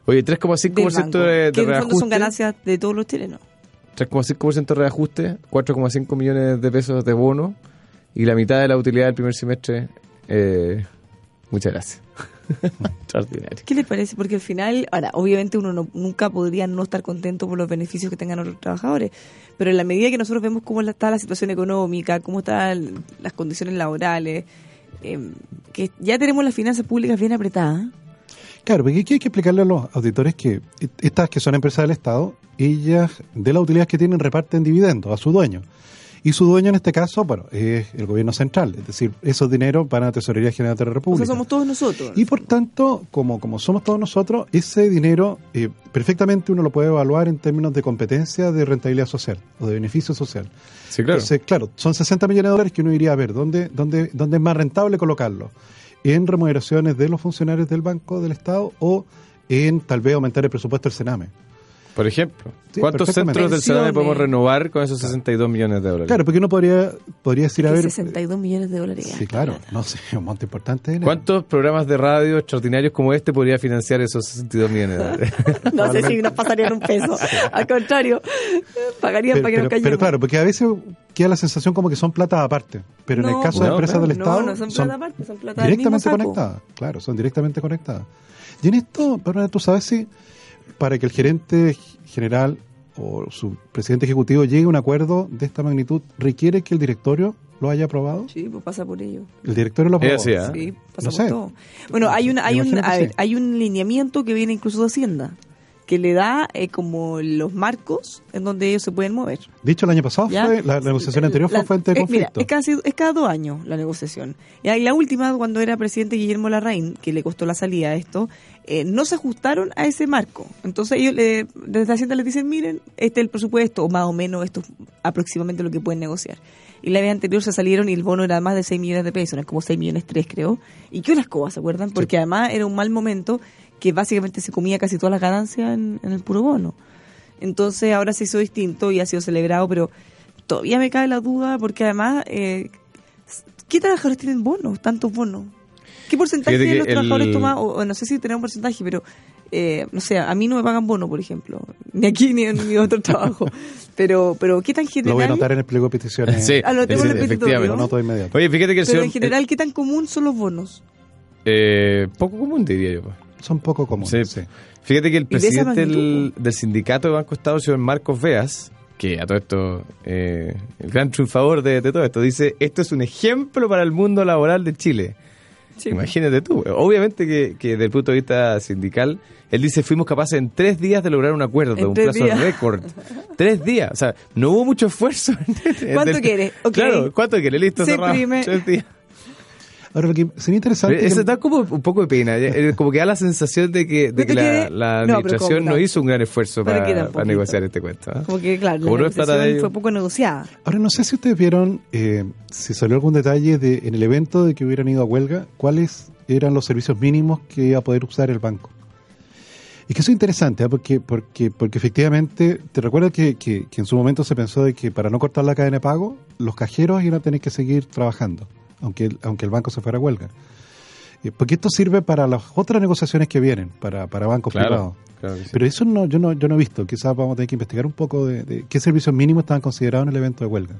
[SPEAKER 3] Oye,
[SPEAKER 2] del
[SPEAKER 3] 3,5%
[SPEAKER 2] banco,
[SPEAKER 3] de, de
[SPEAKER 2] que en el fondo son
[SPEAKER 3] reajuste.
[SPEAKER 2] ganancias de todos los chilenos.
[SPEAKER 3] 3,5% de reajuste, 4,5 millones de pesos de bono y la mitad de la utilidad del primer semestre. Eh, muchas gracias. Extraordinario.
[SPEAKER 2] ¿Qué les parece? Porque al final, ahora, obviamente uno no- nunca podría no estar contento por los beneficios que tengan los trabajadores, pero en la medida que nosotros vemos cómo está la situación económica, cómo están las condiciones laborales, eh, que ya tenemos las finanzas públicas bien apretadas.
[SPEAKER 4] Claro, porque aquí hay que explicarle a los auditores que estas que son empresas del Estado, ellas de las utilidades que tienen reparten dividendos a su dueño. Y su dueño en este caso, bueno, es el gobierno central, es decir, esos dineros van a la Tesorería General de la
[SPEAKER 2] O
[SPEAKER 4] República.
[SPEAKER 2] sea, somos todos nosotros.
[SPEAKER 4] Y por tanto, como, como somos todos nosotros, ese dinero eh, perfectamente uno lo puede evaluar en términos de competencia de rentabilidad social o de beneficio social.
[SPEAKER 3] Sí, claro.
[SPEAKER 4] Entonces, claro, son 60 millones de dólares que uno iría a ver dónde, dónde, dónde es más rentable colocarlo. En remuneraciones de los funcionarios del Banco del Estado o en tal vez aumentar el presupuesto del Sename.
[SPEAKER 3] Por ejemplo,
[SPEAKER 4] Sí,
[SPEAKER 3] ¿cuántos centros del Sename podemos renovar con esos 62 millones de dólares?
[SPEAKER 4] Claro, porque uno podría, podría decir, a ver...
[SPEAKER 2] 62 millones de dólares.
[SPEAKER 4] Sí, claro, no sé, un monto importante. de.
[SPEAKER 3] ¿Cuántos programas de radio extraordinarios como este podría financiar esos 62 millones de dólares?
[SPEAKER 2] No sé si nos pasarían un peso. Al contrario, pagarían
[SPEAKER 4] Pero,
[SPEAKER 2] para que nos
[SPEAKER 4] pero-
[SPEAKER 2] callemos.
[SPEAKER 4] pero claro, porque a veces queda la sensación como que son plata aparte, pero en
[SPEAKER 2] No,
[SPEAKER 4] el caso de
[SPEAKER 3] no,
[SPEAKER 4] empresas
[SPEAKER 3] claro.
[SPEAKER 4] del
[SPEAKER 2] No,
[SPEAKER 4] Estado
[SPEAKER 2] no son plata aparte, son plata
[SPEAKER 4] directamente conectadas, claro, son directamente conectadas. Y en esto, Bárbara, tú sabes si para que el gerente general o su presidente ejecutivo llegue a un acuerdo de esta magnitud, requiere que el directorio lo haya aprobado.
[SPEAKER 2] Sí, pues pasa por ello.
[SPEAKER 4] El directorio lo aprobó.
[SPEAKER 3] Sí.
[SPEAKER 2] Sí, pasa
[SPEAKER 4] No
[SPEAKER 2] por
[SPEAKER 4] sé.
[SPEAKER 2] todo. Bueno, hay un, hay un, a ver,
[SPEAKER 4] sí.
[SPEAKER 2] hay un lineamiento que viene incluso de Hacienda, que le da eh, como los marcos en donde ellos se pueden mover.
[SPEAKER 4] Dicho el año pasado,
[SPEAKER 2] ¿ya?
[SPEAKER 4] fue, la, la negociación anterior fue fuente de
[SPEAKER 2] eh, mira,
[SPEAKER 4] conflicto.
[SPEAKER 2] es, casi, es cada dos años la negociación. Y ahí la última, cuando era presidente Guillermo Larraín, que le costó la salida a esto, eh, no se ajustaron a ese marco. Entonces ellos le- desde Hacienda les dicen, miren, este es el presupuesto, o más o menos esto es aproximadamente lo que pueden negociar. Y la vez anterior se salieron y el bono era más de 6 millones de pesos, era como 6 millones 3 creo. Y qué las cosas, ¿se acuerdan? Porque además era un mal momento que básicamente se comía casi todas las ganancias en, en el puro bono. Entonces ahora se hizo distinto y ha sido celebrado, pero todavía me cae la duda porque además, eh, ¿qué trabajadores tienen bonos, tantos bonos? ¿Qué porcentaje de los trabajadores
[SPEAKER 3] el-
[SPEAKER 2] toma, o, o no sé si tenemos un porcentaje, pero eh, no sé, a mí no me pagan bono, por ejemplo, ni aquí ni en mi otro trabajo, pero pero ¿qué tan
[SPEAKER 4] Lo
[SPEAKER 2] general?
[SPEAKER 4] voy a anotar en el pliego de peticiones.
[SPEAKER 3] Sí,
[SPEAKER 2] Ah, lo tengo
[SPEAKER 3] sí,
[SPEAKER 2] en el petitorio.
[SPEAKER 4] Lo inmediato.
[SPEAKER 3] Oye, fíjate que el
[SPEAKER 2] Pero
[SPEAKER 3] señor...
[SPEAKER 2] en general, ¿qué tan común son los bonos?
[SPEAKER 3] eh, poco común, diría yo. pues.
[SPEAKER 4] Son poco comunes.
[SPEAKER 3] Sí.
[SPEAKER 4] sí.
[SPEAKER 3] Fíjate que el presidente del, sindicato de Banco Estado, el señor Marcos Veas, que a todo esto, eh, el gran triunfador de, de todo esto, dice, esto es un ejemplo para el mundo laboral de Chile. Imagínate tú. Obviamente que, que desde el punto de vista sindical, él dice, fuimos capaces en tres días de lograr un acuerdo,
[SPEAKER 2] En
[SPEAKER 3] un
[SPEAKER 2] tres
[SPEAKER 3] plazo
[SPEAKER 2] días.
[SPEAKER 3] récord. tres días. O sea, no hubo mucho esfuerzo.
[SPEAKER 2] ¿Cuánto quiere? Ok.
[SPEAKER 3] Claro, ¿cuánto quiere? Listo,
[SPEAKER 2] Se
[SPEAKER 3] cerrado. Tres días.
[SPEAKER 4] Ahora, lo que sería interesante...
[SPEAKER 3] Pero Eso
[SPEAKER 4] que-
[SPEAKER 3] da como un poco de pena. eh, Como que da la sensación de que, de
[SPEAKER 2] ¿No
[SPEAKER 3] que
[SPEAKER 2] te
[SPEAKER 3] la, administración
[SPEAKER 2] ¿cómo
[SPEAKER 3] no
[SPEAKER 2] no?
[SPEAKER 3] hizo un gran esfuerzo
[SPEAKER 2] ¿Para
[SPEAKER 3] negociar este cuento. ¿ah?
[SPEAKER 2] Como que, claro,
[SPEAKER 3] Como
[SPEAKER 2] la
[SPEAKER 3] no
[SPEAKER 2] fue poco negociada.
[SPEAKER 4] Ahora, no sé si ustedes vieron, eh, si salió algún detalle de en el evento de que hubieran ido a huelga, cuáles eran los servicios mínimos que iba a poder usar el banco. Y que eso es interesante, porque, porque, porque efectivamente, ¿te recuerdas que, que, que en su momento se pensó de que para no cortar la cadena de pago, los cajeros iban a tener que seguir trabajando, aunque el, aunque el banco se fuera a huelga? Eh, Porque esto sirve para las otras negociaciones que vienen, para, para bancos privados.
[SPEAKER 3] Claro, sí.
[SPEAKER 4] Pero eso no, yo no, yo no he visto. Quizás vamos a tener que investigar un poco de, de qué servicios mínimos estaban considerados en el evento de huelga.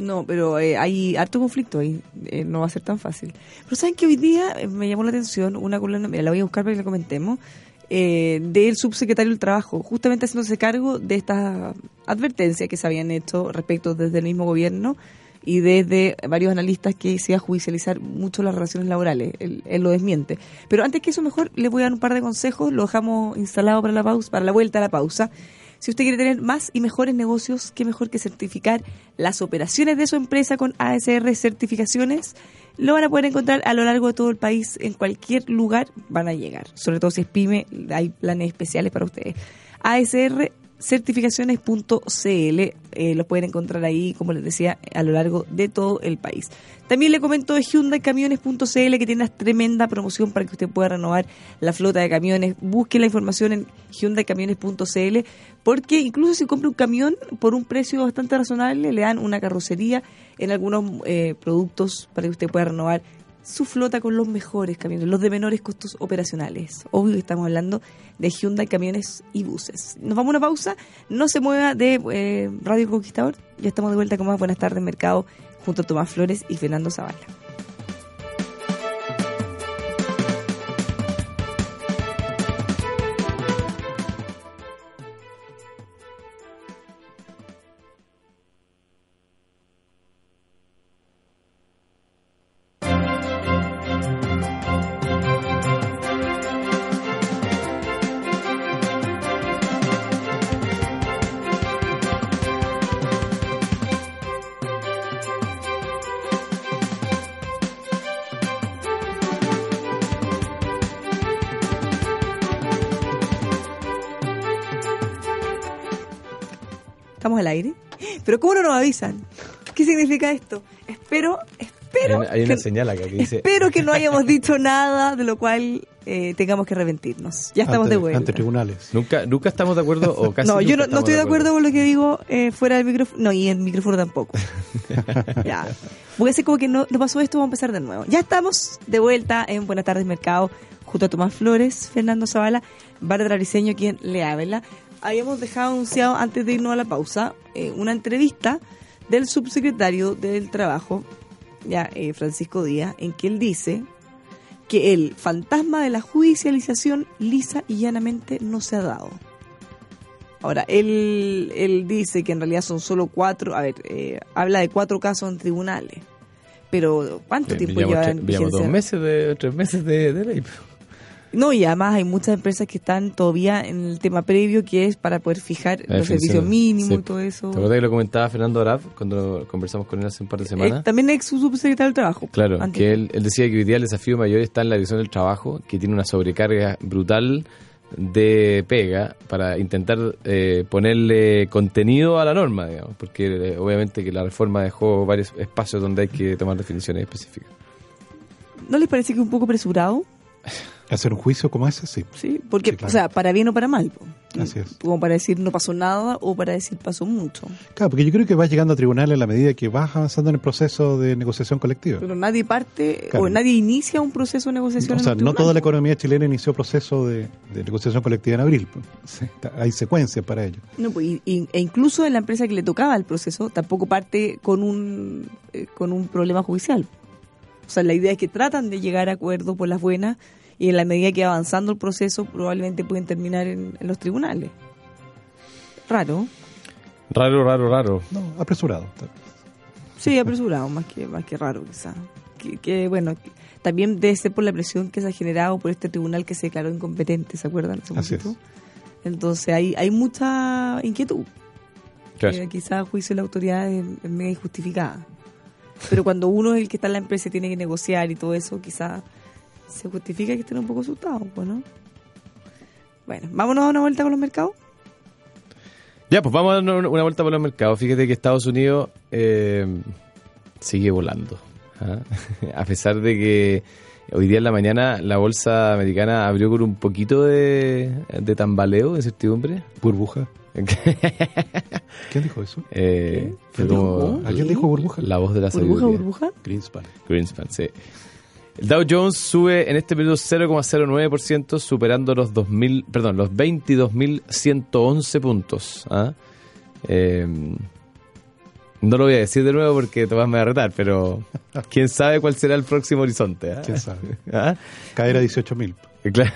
[SPEAKER 2] No, pero eh, hay harto conflicto ahí, eh, no va a ser tan fácil. Pero saben que hoy día me llamó la atención una columna, mira, la voy a buscar para que la comentemos, eh, del subsecretario del Trabajo, justamente haciéndose cargo de estas advertencias que se habían hecho respecto desde el mismo gobierno y desde varios analistas que se iba a judicializar mucho las relaciones laborales. Él, él lo desmiente. Pero antes que eso, mejor le voy a dar un par de consejos, lo dejamos instalado para la pausa, para la vuelta a la pausa. Si usted quiere tener más y mejores negocios, qué mejor que certificar las operaciones de su empresa con ASR Certificaciones. Lo van a poder encontrar a lo largo de todo el país, en cualquier lugar van a llegar. Sobre todo si es pyme, hay planes especiales para ustedes. ASR certificaciones.cl eh, lo pueden encontrar ahí, como les decía, a lo largo de todo el país. También le comento de HyundaiCamiones.cl que tiene una tremenda promoción para que usted pueda renovar la flota de camiones. Busque la información en HyundaiCamiones.cl porque incluso si compra un camión por un precio bastante razonable, le dan una carrocería en algunos eh, productos para que usted pueda renovar su flota con los mejores camiones, los de menores costos operacionales. Obvio que estamos hablando de Hyundai Camiones y Buses. Nos vamos a una pausa, no se mueva de eh, Radio Conquistador, ya estamos de vuelta con más Buenas tardes Mercado junto a Tomás Flores y Fernando Zavala. Al aire? Pero ¿cómo no nos avisan? ¿Qué significa esto? Espero, espero,
[SPEAKER 3] Hay una, hay una
[SPEAKER 2] que,
[SPEAKER 3] señal acá que dice...
[SPEAKER 2] espero que no hayamos dicho nada de lo cual eh, tengamos que arrepentirnos. Ya estamos
[SPEAKER 4] ante,
[SPEAKER 2] de vuelta.
[SPEAKER 4] Ante tribunales.
[SPEAKER 3] Nunca, nunca estamos de acuerdo o casi
[SPEAKER 2] no, yo no, no estoy de acuerdo con lo que digo eh, fuera del micrófono. No, y en el micrófono tampoco. ya. Voy a hacer como que no, no pasó esto, vamos a empezar de nuevo. Ya estamos de vuelta en Buenas tardes Mercado, junto a Tomás Flores, Fernando Zavala, Bárbara Briseño, quien le habla. Habíamos dejado anunciado antes de irnos a la pausa eh, una entrevista del subsecretario del Trabajo, ya eh, Francisco Díaz, en que él dice que el fantasma de la judicialización lisa y llanamente no se ha dado. Ahora, él, él dice que en realidad son solo cuatro, a ver, eh, habla de cuatro casos en tribunales. Pero, ¿cuánto
[SPEAKER 3] Sí,
[SPEAKER 2] tiempo lleva en
[SPEAKER 3] dos meses de, tres meses de, de ley.
[SPEAKER 2] No, y además hay muchas empresas que están todavía en el tema previo, que es para poder fijar los servicios mínimos
[SPEAKER 3] Sí.
[SPEAKER 2] y todo eso.
[SPEAKER 3] ¿Te acuerdas que lo comentaba Fernando Arab cuando conversamos con él hace un par de semanas?
[SPEAKER 2] Eh, también ex subsecretario del Trabajo.
[SPEAKER 3] Claro,
[SPEAKER 2] Antes.
[SPEAKER 3] que él, él decía que hoy día el desafío mayor está en la división del trabajo, que tiene una sobrecarga brutal de pega para intentar eh, ponerle contenido a la norma, digamos, porque eh, obviamente que la reforma dejó varios espacios donde hay que tomar definiciones específicas.
[SPEAKER 2] ¿No les parece que es un poco apresurado?
[SPEAKER 4] Hacer un juicio como ese, sí.
[SPEAKER 2] Sí, porque,
[SPEAKER 4] Sí, claro.
[SPEAKER 2] o sea, para bien o para mal. po.
[SPEAKER 4] Así es.
[SPEAKER 2] Como para decir no pasó nada o para decir pasó mucho.
[SPEAKER 4] Claro, porque yo creo que vas llegando a tribunales a la medida que vas avanzando en el proceso de negociación colectiva.
[SPEAKER 2] Pero nadie parte
[SPEAKER 4] Claro.
[SPEAKER 2] o nadie inicia un proceso de negociación.
[SPEAKER 4] O sea, no toda la economía chilena inició proceso de, de negociación colectiva en abril. Hay secuencias para ello.
[SPEAKER 2] No, pues, y- y- e incluso en la empresa que le tocaba el proceso tampoco parte con un eh, con un problema judicial. O sea, la idea es que tratan de llegar a acuerdos por las buenas y en la medida que va avanzando el proceso probablemente pueden terminar en, en los tribunales. Raro.
[SPEAKER 3] Raro, raro, raro.
[SPEAKER 4] No, apresurado.
[SPEAKER 2] Sí, apresurado, más que más que raro quizá. Que, que, bueno, que también debe ser por la presión que se ha generado por este tribunal que se declaró incompetente, ¿se acuerdan?
[SPEAKER 4] Así
[SPEAKER 2] poquito?
[SPEAKER 4] es.
[SPEAKER 2] Entonces hay, hay mucha inquietud.
[SPEAKER 3] Claro.
[SPEAKER 2] que quizás juicio de la autoridad es, es media injustificada. Pero cuando uno es el que está en la empresa y tiene que negociar y todo eso, quizás se justifica que estén un poco asustados, pues, ¿no? Bueno, vámonos a una vuelta con los mercados.
[SPEAKER 3] Ya, pues vamos a dar una vuelta por los mercados. Fíjate que Estados Unidos eh, sigue volando. ¿ah? A pesar de que hoy día en la mañana la bolsa americana abrió con un poquito de, de tambaleo, de incertidumbre.
[SPEAKER 4] Burbuja. ¿Quién dijo eso?
[SPEAKER 3] Eh, fue
[SPEAKER 2] ¿Qué
[SPEAKER 3] como
[SPEAKER 2] dijo?
[SPEAKER 4] ¿Alguien dijo burbuja?
[SPEAKER 3] la voz de la
[SPEAKER 2] Burbuja,
[SPEAKER 3] sabiduría.
[SPEAKER 2] burbuja.
[SPEAKER 4] Greenspan.
[SPEAKER 3] Greenspan, sí. El Dow Jones sube en este periodo 0,09%, superando los 2000, perdón, los 22.111 puntos. ¿ah? Eh, no lo voy a decir de nuevo porque Tomás me va a retar, pero quién sabe cuál será el próximo horizonte. ¿ah?
[SPEAKER 4] ¿Quién sabe?
[SPEAKER 3] ¿Ah?
[SPEAKER 4] Caer a 18.000.
[SPEAKER 3] Claro.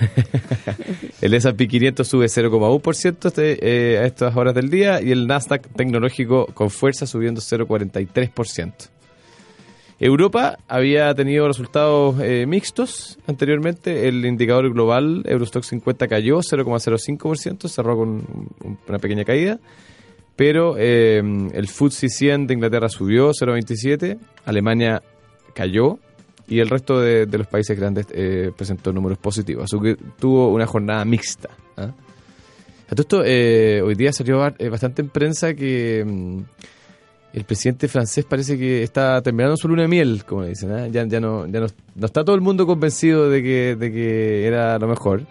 [SPEAKER 3] El S&P 500 sube 0,1% este, eh, a estas horas del día y el Nasdaq tecnológico con fuerza subiendo 0,43%. Europa había tenido resultados eh, mixtos anteriormente. El indicador global Eurostock 50 cayó 0,05%, cerró con un- una pequeña caída. Pero eh, el FTSE 100 de Inglaterra subió 0,27, Alemania cayó y el resto de, los países grandes eh, presentó números positivos. Así que tuvo una jornada mixta. ¿ah? Esto, eh, hoy día salió ba- bastante en prensa que mm, el presidente francés parece que está terminando su luna de miel, como le dicen. ¿ah? Ya, ya, no, ya no, está todo el mundo convencido de que, era lo mejor.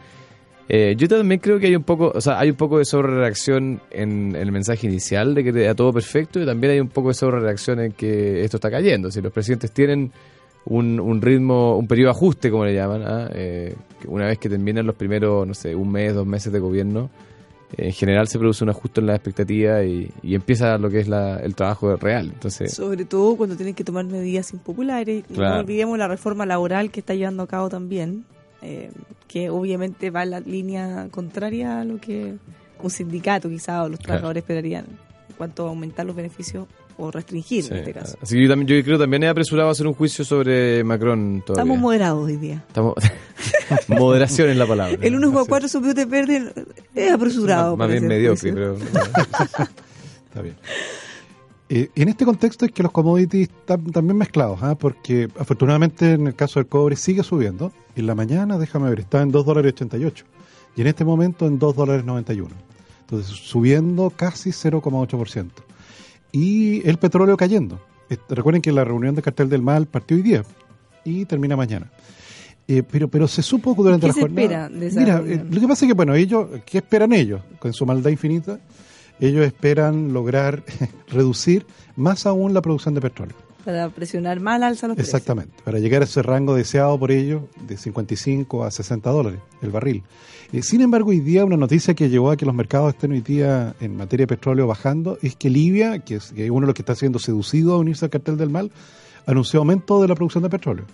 [SPEAKER 3] Eh, yo también creo que hay un poco, o sea, hay un poco de sobrereacción en, en el mensaje inicial de que era todo perfecto y también hay un poco de sobrereacción en que esto está cayendo. Si los presidentes tienen un, ritmo, un periodo de ajuste, como le llaman, ¿ah? Eh, una vez que terminan los primeros, no sé, un mes, dos meses de gobierno, en general se produce un ajuste en la expectativa y, y empieza lo que es la- el trabajo real. Entonces,
[SPEAKER 2] Sobre todo cuando tienen que tomar medidas impopulares. No
[SPEAKER 3] Claro.
[SPEAKER 2] olvidemos la reforma laboral que está llevando a cabo también, eh, que obviamente va en la línea contraria a lo que un sindicato quizá o los
[SPEAKER 3] Claro.
[SPEAKER 2] trabajadores esperarían en cuanto a aumentar los beneficios o restringir
[SPEAKER 3] sí,
[SPEAKER 2] en este caso.
[SPEAKER 3] así que yo, también, yo creo que también he apresurado a hacer un juicio sobre Macron todavía.
[SPEAKER 2] Estamos moderados hoy día.
[SPEAKER 3] Estamos- Moderación es la palabra.
[SPEAKER 2] El 1,4 subió de verde es apresurado.
[SPEAKER 3] Más bien mediocre,
[SPEAKER 2] juicio.
[SPEAKER 3] pero...
[SPEAKER 4] Está bien. Eh, en este contexto es que los commodities están también mezclados, ¿ah? porque afortunadamente en el caso del cobre sigue subiendo. Y en la mañana, déjame ver, está en 2 dólares 88 y en este momento en 2 dólares 91. Entonces Entonces, subiendo casi 0,8%. Y el petróleo cayendo. Eh, Recuerden que la reunión de cartel del mal partió hoy día y termina mañana. Eh, pero, pero se supo durante
[SPEAKER 2] ¿Qué
[SPEAKER 4] la jornada. Mira, eh, lo que pasa es que, bueno, ellos, ¿qué esperan ellos? Con su maldad infinita, ellos esperan lograr reducir más aún la producción de petróleo.
[SPEAKER 2] Para presionar más al alza los precios.
[SPEAKER 4] Exactamente, para llegar a ese rango deseado por ellos de 55 a 60 dólares el barril. Eh, sin embargo, hoy día una noticia que llevó a que los mercados estén hoy día en materia de petróleo bajando es que Libia, que es, uno de los que está siendo seducido a unirse al cartel del mal, anunció aumento de la producción de petróleo.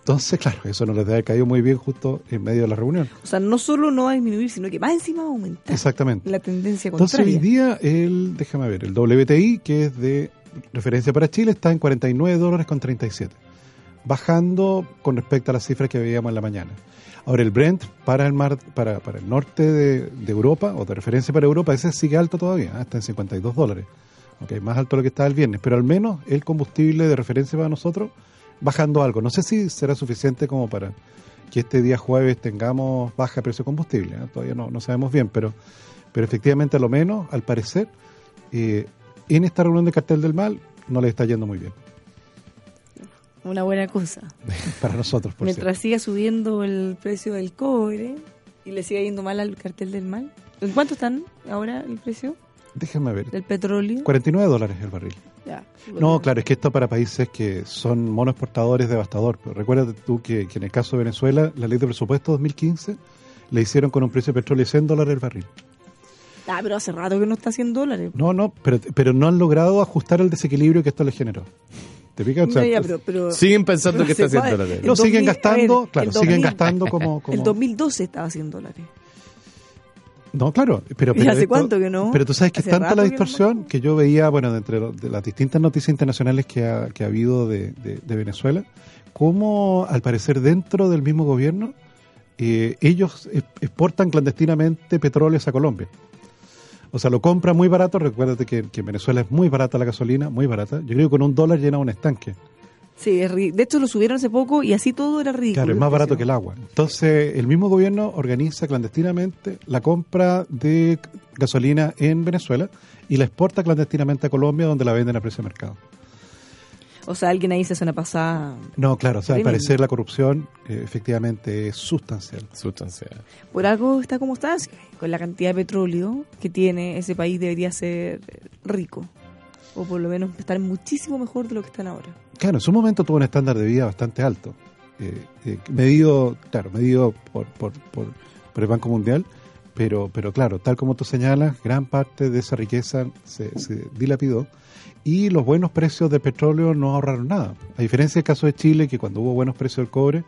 [SPEAKER 4] Entonces, claro, eso no les debe haber caído muy bien justo en medio de la reunión.
[SPEAKER 2] O sea, no solo no va a disminuir, sino que más encima va a aumentar.
[SPEAKER 4] Exactamente.
[SPEAKER 2] La tendencia
[SPEAKER 4] Entonces
[SPEAKER 2] contraria.
[SPEAKER 4] hoy día el, déjame ver, el WTI, que es de referencia para Chile, está en 49 dólares con 37, bajando con respecto a las cifras que veíamos en la mañana. Ahora el Brent para el norte de, Europa, o de referencia para Europa, ese sigue alto todavía, ¿eh? está en 52 dólares. Más alto de lo que estaba el viernes, pero al menos el combustible de referencia para nosotros bajando algo. No sé si será suficiente como para que este día jueves tengamos baja precio de combustible. ¿eh? Todavía no, sabemos bien, pero, pero efectivamente a lo menos, al parecer, eh, en esta reunión de cartel del mal no le está yendo muy bien.
[SPEAKER 2] Una buena cosa.
[SPEAKER 4] Para nosotros, por
[SPEAKER 2] Mientras
[SPEAKER 4] cierto.
[SPEAKER 2] siga subiendo el precio del cobre y le siga yendo mal al cartel del mal. ¿En cuánto están ahora el precio
[SPEAKER 4] Déjame ver.
[SPEAKER 2] del petróleo?
[SPEAKER 4] 49 dólares el barril.
[SPEAKER 2] Ya.
[SPEAKER 4] No, claro, es que esto para países que son monoexportadores devastador. Pero recuérdate tú que, que en el caso de Venezuela, la ley de presupuesto 2015 le hicieron con un precio de petróleo de 100 dólares el barril.
[SPEAKER 2] Ah, pero hace rato que no está a 100 dólares.
[SPEAKER 4] No, no, pero, pero no han logrado ajustar el desequilibrio que esto les generó. ¿Te fijas? O sea,
[SPEAKER 2] No, ya, pero, pero-
[SPEAKER 3] Siguen pensando
[SPEAKER 2] pero
[SPEAKER 3] que está
[SPEAKER 2] puede-
[SPEAKER 3] la tele.
[SPEAKER 4] No, siguen
[SPEAKER 2] 2000
[SPEAKER 4] gastando,
[SPEAKER 2] a ver,
[SPEAKER 4] claro, siguen
[SPEAKER 2] 2000
[SPEAKER 4] gastando como... como-
[SPEAKER 2] El 2012 estaba a 100 dólares.
[SPEAKER 4] No, claro, pero,
[SPEAKER 2] ¿Y hace
[SPEAKER 4] esto-
[SPEAKER 2] cuánto que no?
[SPEAKER 4] Pero tú sabes que es tanta la
[SPEAKER 2] que no
[SPEAKER 4] distorsión que yo veía, bueno, de entre de las distintas noticias internacionales que ha, que ha habido de, de- de Venezuela, cómo al parecer dentro del mismo gobierno eh, ellos exportan clandestinamente petróleos a Colombia. O sea, lo compran muy barato. Recuérdate que, que en Venezuela es muy barata la gasolina, muy barata. Yo creo que con un dólar llena un estanque.
[SPEAKER 2] Sí, es de hecho lo subieron hace poco y así todo era ridículo.
[SPEAKER 4] Claro, es más barato que el agua. Entonces, el mismo gobierno organiza clandestinamente la compra de gasolina en Venezuela y la exporta clandestinamente a Colombia, donde la venden a precio de mercado.
[SPEAKER 2] O sea, alguien ahí se hace una pasada.
[SPEAKER 4] No, claro, o sea, al parecer la corrupción eh, efectivamente es sustancial.
[SPEAKER 3] Sustancial.
[SPEAKER 2] Por algo está como está, con la cantidad de petróleo que tiene ese país debería ser rico. O por lo menos estar muchísimo mejor de lo que están ahora.
[SPEAKER 4] Claro, en su momento tuvo un estándar de vida bastante alto, eh, eh, medido, claro, medido por, por, por, por el Banco Mundial, pero, pero claro, tal como tú señalas, gran parte de esa riqueza se, se dilapidó y los buenos precios de petróleo no ahorraron nada. A diferencia del caso de Chile, que cuando hubo buenos precios del cobre,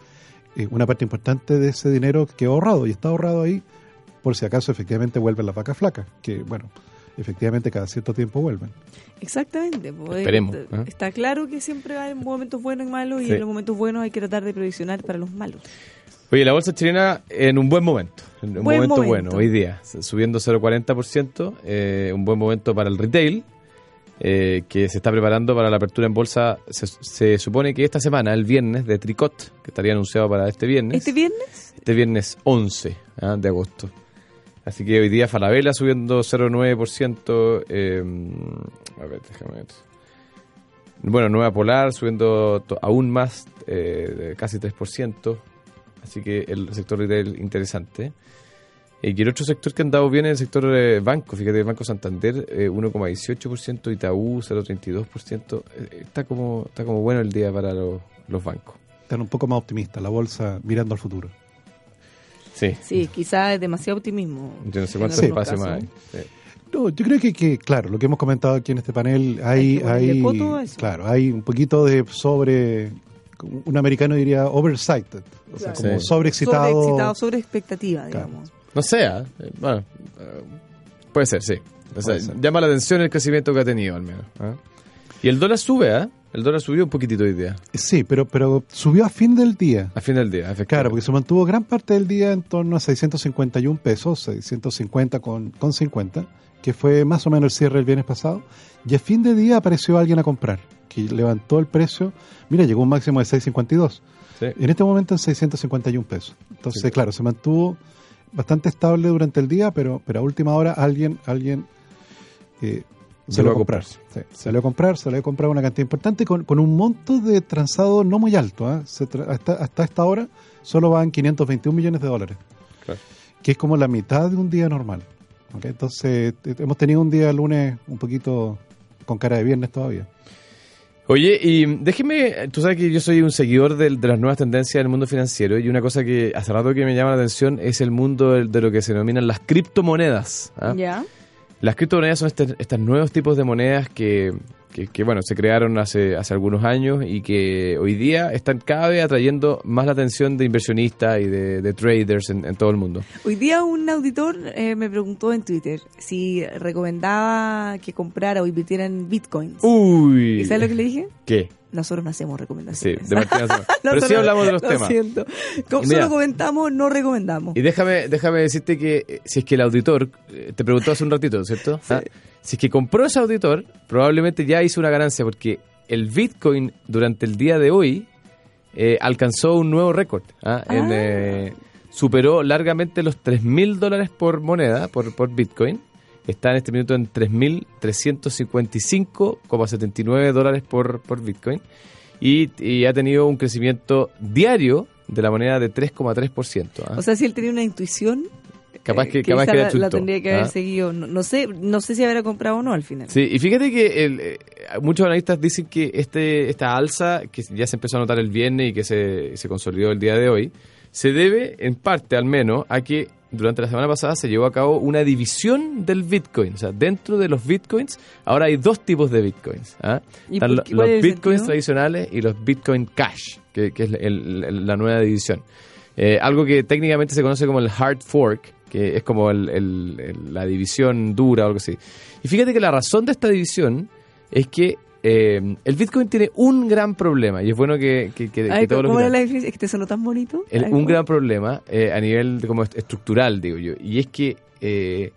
[SPEAKER 4] eh, una parte importante de ese dinero quedó ahorrado y está ahorrado ahí por si acaso efectivamente vuelven las vacas flacas, que bueno, efectivamente cada cierto tiempo vuelven.
[SPEAKER 2] Exactamente. pues,
[SPEAKER 3] Esperemos,
[SPEAKER 2] eh,
[SPEAKER 3] ¿eh?
[SPEAKER 2] Está claro que siempre hay momentos buenos y malos y en los momentos buenos hay que tratar de provisionar para los malos.
[SPEAKER 3] Oye, la bolsa chilena en un buen momento. En un
[SPEAKER 2] Buen
[SPEAKER 3] momento,
[SPEAKER 2] momento.
[SPEAKER 3] bueno, hoy día. Subiendo 0,40%. eh, un buen momento para el retail. eh, que se está preparando para la apertura en bolsa. Se, se supone que esta semana, el viernes, de Tricot, que estaría anunciado para este viernes.
[SPEAKER 2] ¿Este viernes?
[SPEAKER 3] Este viernes 11 ah, de agosto. Así que hoy día Falabella subiendo 0,9%. eh, a ver, déjame ver. Bueno, Nueva Polar subiendo aún más, eh, casi 3%. Así que el sector retail interesante. Eh, y el otro sector que ha andado bien es el sector eh, banco. Fíjate, el Banco Santander eh, 1,18%, Itaú 0,32%. Eh, está, como, está como bueno el día para los, los bancos.
[SPEAKER 4] Están un poco más optimistas, la bolsa mirando al futuro.
[SPEAKER 3] Sí.
[SPEAKER 2] Sí, quizás es demasiado optimismo.
[SPEAKER 3] Yo no sé cuánto
[SPEAKER 4] Sí.
[SPEAKER 3] espacio más
[SPEAKER 2] casos.
[SPEAKER 3] hay. Sí.
[SPEAKER 4] No, yo creo que, que, claro, lo que hemos comentado aquí en este panel,
[SPEAKER 2] Hay
[SPEAKER 4] hay, hay, claro, hay un poquito de sobre, un americano diría oversighted, o sea,
[SPEAKER 2] Claro.
[SPEAKER 4] como
[SPEAKER 3] Sí.
[SPEAKER 4] sobreexcitado.
[SPEAKER 2] Sobreexcitado, sobre expectativa,
[SPEAKER 4] Claro.
[SPEAKER 2] digamos.
[SPEAKER 3] No sé, ¿ah? Eh, bueno, eh, puede ser, sí. O sea,
[SPEAKER 4] Puede ser.
[SPEAKER 3] llama la atención el crecimiento que ha tenido, al menos. ¿ah? Y el dólar sube, ¿ah? El dólar subió un poquitito hoy día,
[SPEAKER 4] Sí, pero, pero subió a fin del día.
[SPEAKER 3] a fin del día, efectivamente.
[SPEAKER 4] Claro, porque se mantuvo gran parte del día en torno a 651 pesos, 650 con, con 50, que fue más o menos el cierre el viernes pasado. Y a fin de día apareció alguien a comprar, que levantó el precio. Mira, llegó un máximo de 652.
[SPEAKER 3] Sí.
[SPEAKER 4] En este momento en 651 pesos. Entonces,
[SPEAKER 3] Sí.
[SPEAKER 4] claro, se mantuvo bastante estable durante el día, pero, pero a última hora alguien, alguien eh,
[SPEAKER 3] Salió a
[SPEAKER 4] comprar. Sí, salió a comprar, salió a comprar una cantidad importante con, con un monto de transado no muy alto. ¿ah? Se tra- hasta, hasta esta hora solo van 521 millones de dólares,
[SPEAKER 3] Claro.
[SPEAKER 4] que es como la mitad de un día normal. Entonces, eh, hemos tenido un día lunes un poquito con cara de viernes todavía.
[SPEAKER 3] Oye, y déjeme, tú sabes que yo soy un seguidor del- de, las nuevas tendencias del mundo financiero y una cosa que hace rato que me llama la atención es el mundo de, lo que se denominan las criptomonedas. ¿ah?
[SPEAKER 2] ¿Ya?
[SPEAKER 3] Las criptomonedas son este- estos nuevos tipos de monedas que, que, que, bueno, se crearon hace, hace algunos años y que hoy día están cada vez atrayendo más la atención de inversionistas y de, de traders en, en todo el mundo.
[SPEAKER 2] Hoy día un auditor eh, me preguntó en Twitter si recomendaba que comprara o invirtiera en bitcoins.
[SPEAKER 3] Uy.
[SPEAKER 2] ¿Y sabes lo que le dije?
[SPEAKER 3] ¿Qué?
[SPEAKER 2] Nosotros no hacemos
[SPEAKER 3] Sí,
[SPEAKER 2] recomendaciones.
[SPEAKER 3] de Martina Zama. Pero sí
[SPEAKER 2] Nosotros-
[SPEAKER 3] hablamos de los
[SPEAKER 2] lo
[SPEAKER 3] temas.
[SPEAKER 2] siento. Como
[SPEAKER 3] Mira.
[SPEAKER 2] solo comentamos, no recomendamos.
[SPEAKER 3] Y déjame, déjame decirte que eh, si es que el auditor, eh, te preguntó hace un ratito, ¿cierto? Ah, Si es que compró ese auditor, probablemente ya hizo una ganancia porque el Bitcoin durante el día de hoy eh, alcanzó un nuevo récord. ¿ah? En,
[SPEAKER 2] Ah.
[SPEAKER 3] eh, superó largamente los 3 mil dólares por moneda, por, por Bitcoin. Está en este minuto en 3.355,79 dólares por, por Bitcoin. Y, y ha tenido un crecimiento diario de la moneda de 3,3%. ¿ah?
[SPEAKER 2] O sea, si él tenía una intuición,
[SPEAKER 3] Capaz
[SPEAKER 2] eh,
[SPEAKER 3] que, capaz que
[SPEAKER 2] la, tendría que haber
[SPEAKER 3] ¿ah?
[SPEAKER 2] seguido. No, no sé, no sé si habrá comprado o no al final.
[SPEAKER 3] Sí, y fíjate que el, eh, muchos analistas dicen que este esta alza, que ya se empezó a notar el viernes y que se, se consolidó el día de hoy, se debe, en parte al menos, a que durante la semana pasada se llevó a cabo una división del Bitcoin. O sea, dentro de los Bitcoins, ahora hay dos tipos de Bitcoins. ¿ah?
[SPEAKER 2] ¿Y
[SPEAKER 3] Están
[SPEAKER 2] por
[SPEAKER 3] lo-
[SPEAKER 2] qué? ¿Cuál
[SPEAKER 3] los Bitcoins
[SPEAKER 2] sentido?
[SPEAKER 3] tradicionales y los Bitcoin Cash, que, que es el- el- la nueva división. Eh, algo que técnicamente se conoce como el hard fork, que es como el- la división dura o algo así. Y fíjate que la razón de esta división es que eh, el Bitcoin tiene un gran problema, y es bueno que, que, que-
[SPEAKER 2] A
[SPEAKER 3] que
[SPEAKER 2] ver,
[SPEAKER 3] todos los
[SPEAKER 2] ¿Cómo era
[SPEAKER 3] que-
[SPEAKER 2] la diferencia? Es que te sonó tan bonito.
[SPEAKER 3] el-
[SPEAKER 2] Ay,
[SPEAKER 3] un
[SPEAKER 2] ¿cómo?
[SPEAKER 3] gran problema eh, a nivel como est- estructural, digo yo, y es que eh,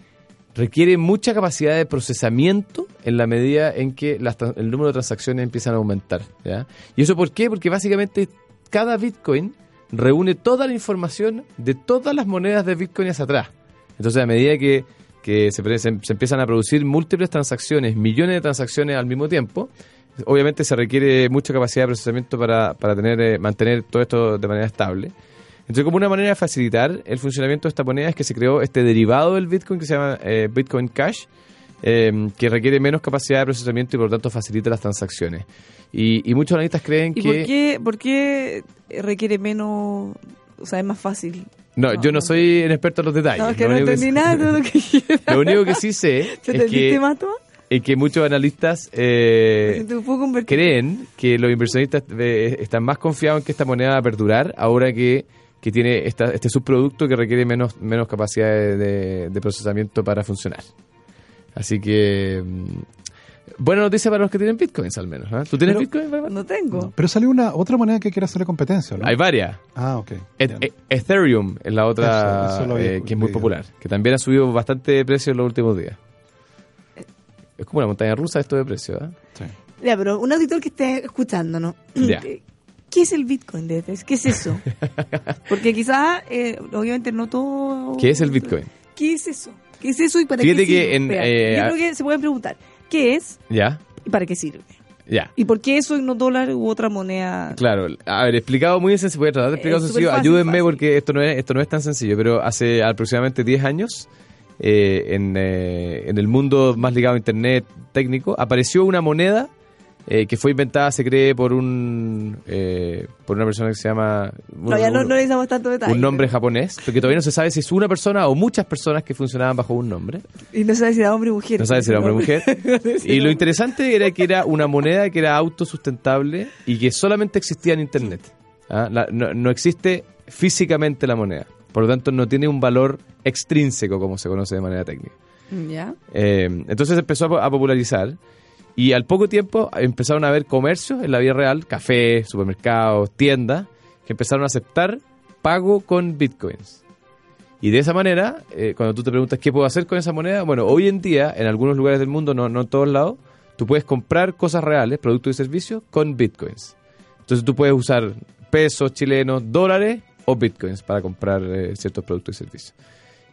[SPEAKER 3] requiere mucha capacidad de procesamiento en la medida en que las el número de transacciones empiezan a aumentar. ¿ya? ¿Y eso por qué? Porque básicamente cada Bitcoin reúne toda la información de todas las monedas de Bitcoin hacia atrás. Entonces, a medida que, que se, pre- se, se empiezan a producir múltiples transacciones, millones de transacciones al mismo tiempo, obviamente se requiere mucha capacidad de procesamiento para, para tener, eh, mantener todo esto de manera estable. Entonces, como una manera de facilitar el funcionamiento de esta moneda es que se creó este derivado del Bitcoin que se llama eh, Bitcoin Cash, eh, que requiere menos capacidad de procesamiento y por lo tanto facilita las transacciones. Y, y muchos analistas creen
[SPEAKER 2] ¿Y
[SPEAKER 3] que...
[SPEAKER 2] por qué, por qué requiere menos, o sea, es más fácil?
[SPEAKER 3] No,
[SPEAKER 2] No,
[SPEAKER 3] yo no soy un experto en los detalles.
[SPEAKER 2] No, es que no entendí nada de lo que.
[SPEAKER 3] Lo único que sí sé
[SPEAKER 2] ¿Te
[SPEAKER 3] es que,
[SPEAKER 2] Mato?
[SPEAKER 3] es que muchos analistas eh, creen que los inversionistas eh, están más confiados en que esta moneda va a perdurar ahora que, que tiene esta- este subproducto que requiere menos, menos capacidad de, de- de procesamiento para funcionar. Así que... Buena noticia para los que tienen bitcoins al menos. ¿ah? ¿Tú tienes
[SPEAKER 4] Pero-
[SPEAKER 3] bitcoin? Bárbara?
[SPEAKER 2] No tengo.
[SPEAKER 4] Pero salió una otra moneda que quiere hacerle competencia, ¿no?
[SPEAKER 3] Hay varias.
[SPEAKER 4] Ah, ok.
[SPEAKER 3] E- e- Ethereum es la otra
[SPEAKER 4] Eso, eso
[SPEAKER 3] eh, que es muy popular, que también ha subido bastante de precio en los últimos días. Es como una montaña rusa esto de precio, ¿ah?
[SPEAKER 4] Sí.
[SPEAKER 2] Ya, pero un auditor que esté escuchándonos.
[SPEAKER 3] Ya.
[SPEAKER 2] ¿Qué es el Bitcoin, Detes? ¿Qué es eso? Porque quizás, eh, obviamente, no todo...
[SPEAKER 3] ¿Qué es el Bitcoin?
[SPEAKER 2] ¿Qué es eso? ¿Qué es eso y para
[SPEAKER 3] Fíjate
[SPEAKER 2] qué
[SPEAKER 3] que
[SPEAKER 2] sirve?
[SPEAKER 3] en, eh,
[SPEAKER 2] Yo creo que se pueden preguntar, ¿qué es
[SPEAKER 3] ¿Ya?
[SPEAKER 2] y para qué sirve?
[SPEAKER 3] Ya.
[SPEAKER 2] ¿Y por qué eso y no dólar u otra moneda?
[SPEAKER 3] Claro, a ver, explicado muy sencillo, voy a tratar de explicar sencillo,
[SPEAKER 2] fácil,
[SPEAKER 3] ayúdenme
[SPEAKER 2] fácil.
[SPEAKER 3] porque esto no, es, esto no es tan sencillo, pero hace aproximadamente 10 años, eh, en, eh, en el mundo más ligado a Internet técnico, apareció una moneda eh, que fue inventada, se cree, por un eh, por una persona que se llama...
[SPEAKER 2] No, ya no, no necesitamos tanto detalle.
[SPEAKER 3] un nombre japonés, porque todavía no se sabe si es una persona o muchas personas que funcionaban bajo un nombre.
[SPEAKER 2] Y no sabe si era hombre o mujer.
[SPEAKER 3] No sabe si era hombre o mujer. Y lo interesante era que era una moneda que era autosustentable y que solamente existía en Internet. ¿Ah? La- no, no existe físicamente la moneda. Por lo tanto, no tiene un valor extrínseco, como se conoce de manera técnica.
[SPEAKER 2] ¿Ya?
[SPEAKER 3] Eh, entonces empezó a popularizar y al poco tiempo empezaron a haber comercios en la vida real, cafés, supermercados, tiendas, que empezaron a aceptar pago con bitcoins. Y de esa manera, eh, cuando tú te preguntas qué puedo hacer con esa moneda, bueno, hoy en día, en algunos lugares del mundo, no, no en todos lados, tú puedes comprar cosas reales, productos y servicios, con bitcoins. Entonces tú puedes usar pesos chilenos, dólares o bitcoins para comprar eh, ciertos productos y servicios.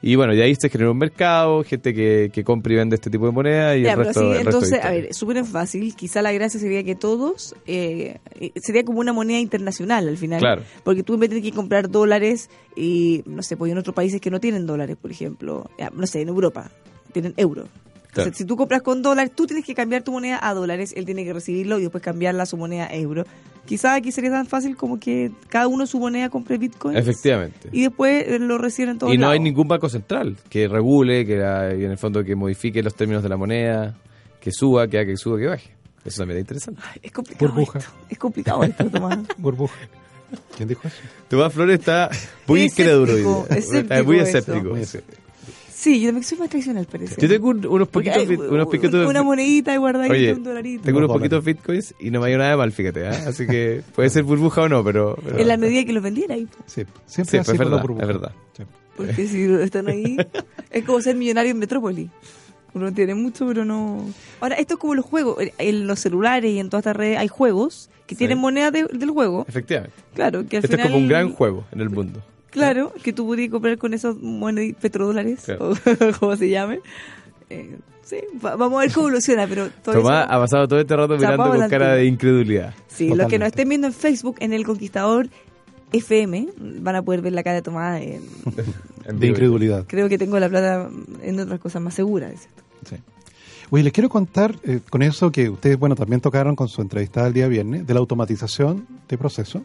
[SPEAKER 3] Y bueno, y ahí se genera un mercado, gente que, que compra y vende este tipo de moneda y
[SPEAKER 2] Ya,
[SPEAKER 3] el resto,
[SPEAKER 2] así,
[SPEAKER 3] el resto de
[SPEAKER 2] entonces, a ver, súper fácil. Quizá la gracia sería que todos, eh, eh, sería como una moneda internacional al final.
[SPEAKER 3] Claro.
[SPEAKER 2] Porque tú en vez de tener que comprar dólares y, no sé, pues en otros países que no tienen dólares, por ejemplo, ya, no sé, en Europa, tienen euro.
[SPEAKER 3] Claro.
[SPEAKER 2] Entonces, si tú compras con dólares, tú tienes que cambiar tu moneda a dólares, él tiene que recibirlo y después cambiarla a su moneda a euro. Quizá aquí sería tan fácil como que cada uno su moneda compre bitcoins.
[SPEAKER 3] Efectivamente.
[SPEAKER 2] Y después eh, lo reciben en todos
[SPEAKER 3] Y no hay
[SPEAKER 2] lados.
[SPEAKER 3] ningún banco central que regule, que ah, y en el fondo que modifique los términos de la moneda, que suba, que haga que suba, que baje. Eso también es interesante.
[SPEAKER 2] Ay, Es complicado
[SPEAKER 4] Burbuja.
[SPEAKER 2] esto. Es complicado esto, Tomás.
[SPEAKER 4] Burbuja. ¿Quién dijo eso?
[SPEAKER 3] Tomás Flores está muy
[SPEAKER 2] Escéptico,
[SPEAKER 3] incrédulo hoy día.
[SPEAKER 2] escéptico
[SPEAKER 3] muy escéptico. Sí.
[SPEAKER 2] Yo también soy más tradicional, parece.
[SPEAKER 3] Yo tengo un- unos poquitos,
[SPEAKER 2] hay
[SPEAKER 3] bit- unos
[SPEAKER 2] una monedita y guardadita,
[SPEAKER 3] Oye,
[SPEAKER 2] un dolarito.
[SPEAKER 3] Tengo unos poquitos bitcoins y no me ha ido nada de mal, fíjate. ¿ah? Así que puede ser burbuja o no, pero. pero-
[SPEAKER 2] En la medida que los vendiera ahí.
[SPEAKER 4] Sí, siempre
[SPEAKER 3] Sí, pues es verdad,
[SPEAKER 4] burbuja.
[SPEAKER 3] es verdad.
[SPEAKER 2] Porque si están ahí, es como ser millonario en Metrópoli. Uno tiene mucho, pero no. Ahora, esto es como los juegos. En los celulares y en todas estas redes hay juegos que
[SPEAKER 3] Sí.
[SPEAKER 2] tienen moneda de- del juego.
[SPEAKER 3] Efectivamente.
[SPEAKER 2] Claro, que al
[SPEAKER 3] Este
[SPEAKER 2] final.
[SPEAKER 3] es como un gran juego en el mundo.
[SPEAKER 2] Claro, que tú podías comprar con esos monedas petrodólares,
[SPEAKER 3] Claro.
[SPEAKER 2] o como se llame. Eh, sí, va- vamos a ver cómo evoluciona, pero todo
[SPEAKER 3] Tomás
[SPEAKER 2] eso-
[SPEAKER 3] ha pasado todo este rato mirando con cara de incredulidad.
[SPEAKER 2] Sí, los que
[SPEAKER 4] Totalmente.
[SPEAKER 2] nos estén viendo en Facebook, en El Conquistador FM, van a poder ver la cara de Tomás. en-
[SPEAKER 3] En
[SPEAKER 4] De
[SPEAKER 3] vivo.
[SPEAKER 4] incredulidad.
[SPEAKER 2] creo que tengo la plata en otras cosas más seguras. ¿cierto?
[SPEAKER 4] Sí. Oye, les quiero contar eh, con eso que ustedes, bueno, también tocaron con su entrevista del día viernes, de la automatización de procesos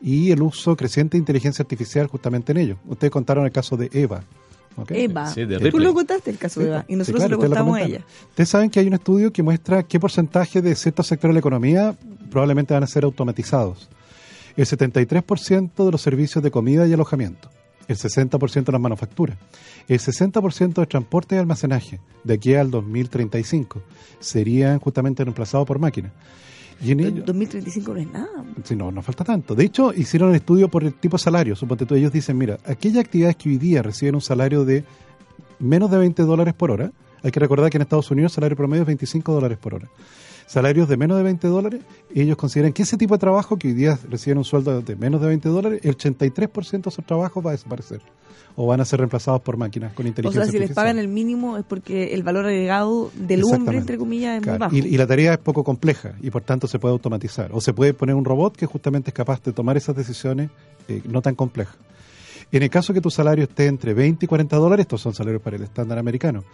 [SPEAKER 4] y el uso creciente de inteligencia artificial justamente en ello. Ustedes contaron el caso de Eva.
[SPEAKER 2] Eva,
[SPEAKER 3] Sí, de
[SPEAKER 2] tú lo contaste el caso de Eva, y
[SPEAKER 4] Sí,
[SPEAKER 2] nosotros
[SPEAKER 4] claro,
[SPEAKER 2] se lo contamos a ella.
[SPEAKER 4] Ustedes saben que hay un estudio que muestra qué porcentaje de ciertos sectores de la economía probablemente van a ser automatizados. El 73% de los servicios de comida y alojamiento, el 60% de las manufacturas, el 60% de transporte y almacenaje de aquí al 2035 serían justamente reemplazados por máquinas. Y en ello-
[SPEAKER 2] 2035 no es nada.
[SPEAKER 4] Sí, no, no falta tanto. De hecho, hicieron un estudio por el tipo de salario. Suponte tú, ellos dicen, mira, aquellas actividades que hoy día reciben un salario de menos de 20 dólares por hora, hay que recordar que en Estados Unidos el salario promedio es 25 dólares por hora. Salarios de menos de 20 dólares, ellos consideran que ese tipo de trabajo que hoy día reciben un sueldo de menos de 20 dólares, el 83% de esos trabajos va a desaparecer o van a ser reemplazados por máquinas con
[SPEAKER 2] O
[SPEAKER 4] inteligencia
[SPEAKER 2] sea, si les
[SPEAKER 4] artificial.
[SPEAKER 2] pagan el mínimo es porque el valor agregado del hombre, entre comillas, es
[SPEAKER 4] Claro,
[SPEAKER 2] muy bajo.
[SPEAKER 4] Y, y la tarea es poco compleja y por tanto se puede automatizar. O se puede poner un robot que justamente es capaz de tomar esas decisiones eh, no tan complejas. En el caso que tu salario esté entre 20 y 40 dólares, estos son salarios para el estándar americano,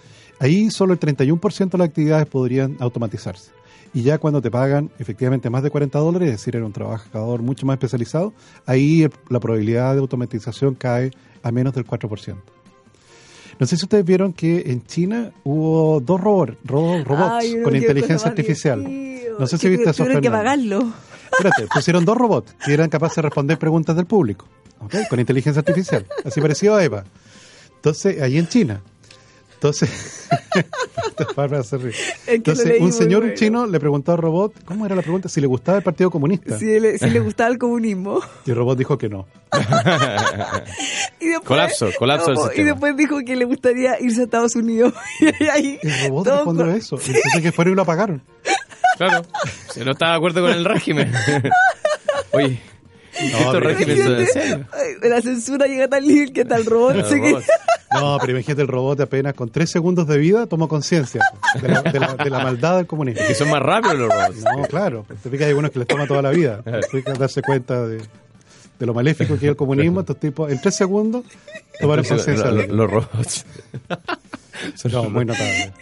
[SPEAKER 4] ahí solo el 31% de las actividades podrían automatizarse. Y ya cuando te pagan efectivamente más de 40 dólares, es decir, era un trabajador mucho más especializado, ahí la probabilidad de automatización cae a menos del 4%. No sé si ustedes vieron que en China hubo dos robots, ro- robots
[SPEAKER 2] Ay, no,
[SPEAKER 4] con inteligencia artificial. No sé si viste eso,
[SPEAKER 2] Tuvieron que pagarlo.
[SPEAKER 4] Espérate, pusieron dos robots que eran capaces de responder preguntas del público, ¿ok? Con inteligencia artificial, así parecido a Eva. Entonces, ahí en China. Entonces, Entonces,
[SPEAKER 2] leí
[SPEAKER 4] un señor
[SPEAKER 2] bueno.
[SPEAKER 4] chino le preguntó al robot, ¿cómo era la pregunta? Si le gustaba el Partido Comunista.
[SPEAKER 2] Si le, si le gustaba el comunismo.
[SPEAKER 4] Y el robot dijo que no.
[SPEAKER 2] Y después,
[SPEAKER 3] Colapso, colapso del
[SPEAKER 2] No, Y
[SPEAKER 3] sistema.
[SPEAKER 2] después dijo que le gustaría irse a Estados Unidos. y ahí,
[SPEAKER 4] El robot respondió
[SPEAKER 2] con-
[SPEAKER 4] eso. Entonces que fueron y lo apagaron.
[SPEAKER 3] Claro. Se no está de acuerdo con el régimen. Oye, en
[SPEAKER 2] Imagínate, ay, La censura llega tal nivel que tal robot.
[SPEAKER 3] Los
[SPEAKER 2] se que-.
[SPEAKER 4] No, pero imagínate el robot apenas con tres segundos de vida tomó conciencia de la, de de la maldad del comunismo.
[SPEAKER 3] Que son más rápidos los robots.
[SPEAKER 4] No, claro. Te fijas, hay algunos que les toma toda la vida. Te fijas, darse cuenta de, de lo maléfico que es el comunismo. Estos tipos, en tres segundos, tomaron conciencia
[SPEAKER 3] lo-
[SPEAKER 4] de
[SPEAKER 3] lo- los robots. Son
[SPEAKER 4] No, muy notable.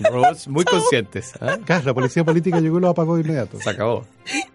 [SPEAKER 3] Robots muy conscientes. ¿ah?
[SPEAKER 4] Claro, la policía política llegó y lo apagó de inmediato.
[SPEAKER 3] Se acabó.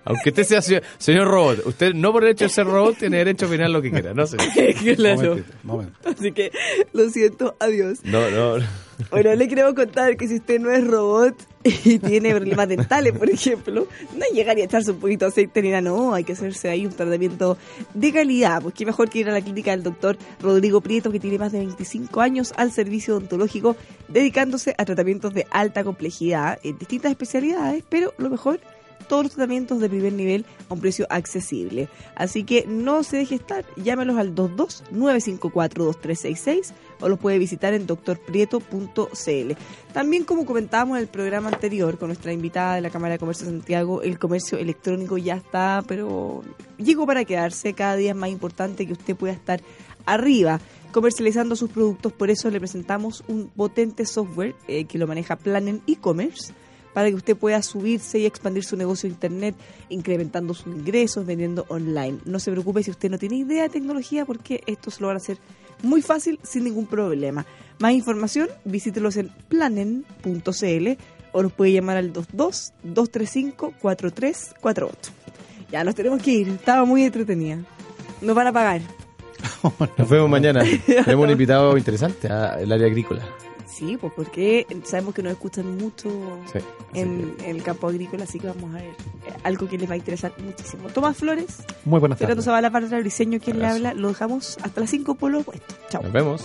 [SPEAKER 3] Aunque usted sea se- señor robot, usted no por el hecho de ser robot tiene derecho a opinar lo que quiera. No sé.
[SPEAKER 2] Claro.
[SPEAKER 4] Momentito, momento.
[SPEAKER 2] Así que lo siento, adiós.
[SPEAKER 3] No, no.
[SPEAKER 2] Bueno, le queremos contar que si usted no es robot y tiene problemas dentales, por ejemplo, no llegar y echarse un poquito de aceite ni nada, no, hay que hacerse ahí un tratamiento de calidad, pues qué mejor que ir a la clínica del doctor Rodrigo Prieto, que tiene más de 25 años al servicio odontológico, dedicándose a tratamientos de alta complejidad en distintas especialidades, pero lo mejor todos los tratamientos de primer nivel a un precio accesible. Así que no se deje estar, llámelos al 22-954-2366 o los puede visitar en doctorprieto.cl. También como comentábamos en el programa anterior con nuestra invitada de la Cámara de Comercio de Santiago, el comercio electrónico ya está, pero llegó para quedarse, cada día es más importante que usted pueda estar arriba comercializando sus productos. Por eso le presentamos un potente software eh, que lo maneja Planen e-commerce para que usted pueda subirse y expandir su negocio de internet, incrementando sus ingresos, vendiendo online. No se preocupe si usted no tiene idea de tecnología, porque esto se lo van a hacer muy fácil, sin ningún problema. Más información, visítelos en planen.cl o nos puede llamar al 22 235 4348. Ya nos tenemos que ir, estaba muy entretenida. Nos van a pagar.
[SPEAKER 3] Nos vemos mañana. Tenemos un invitado interesante al área agrícola.
[SPEAKER 2] Sí, pues porque sabemos que nos escuchan mucho
[SPEAKER 3] Sí,
[SPEAKER 2] en, en el campo agrícola, así que vamos a ver eh, algo que les va a interesar muchísimo. Tomás Flores,
[SPEAKER 4] Muy buenas
[SPEAKER 2] Fernando
[SPEAKER 4] tardes.
[SPEAKER 2] Zavala para el diseño, quien le habla, lo dejamos hasta las 5 por lo opuesto. Chao.
[SPEAKER 3] Nos vemos.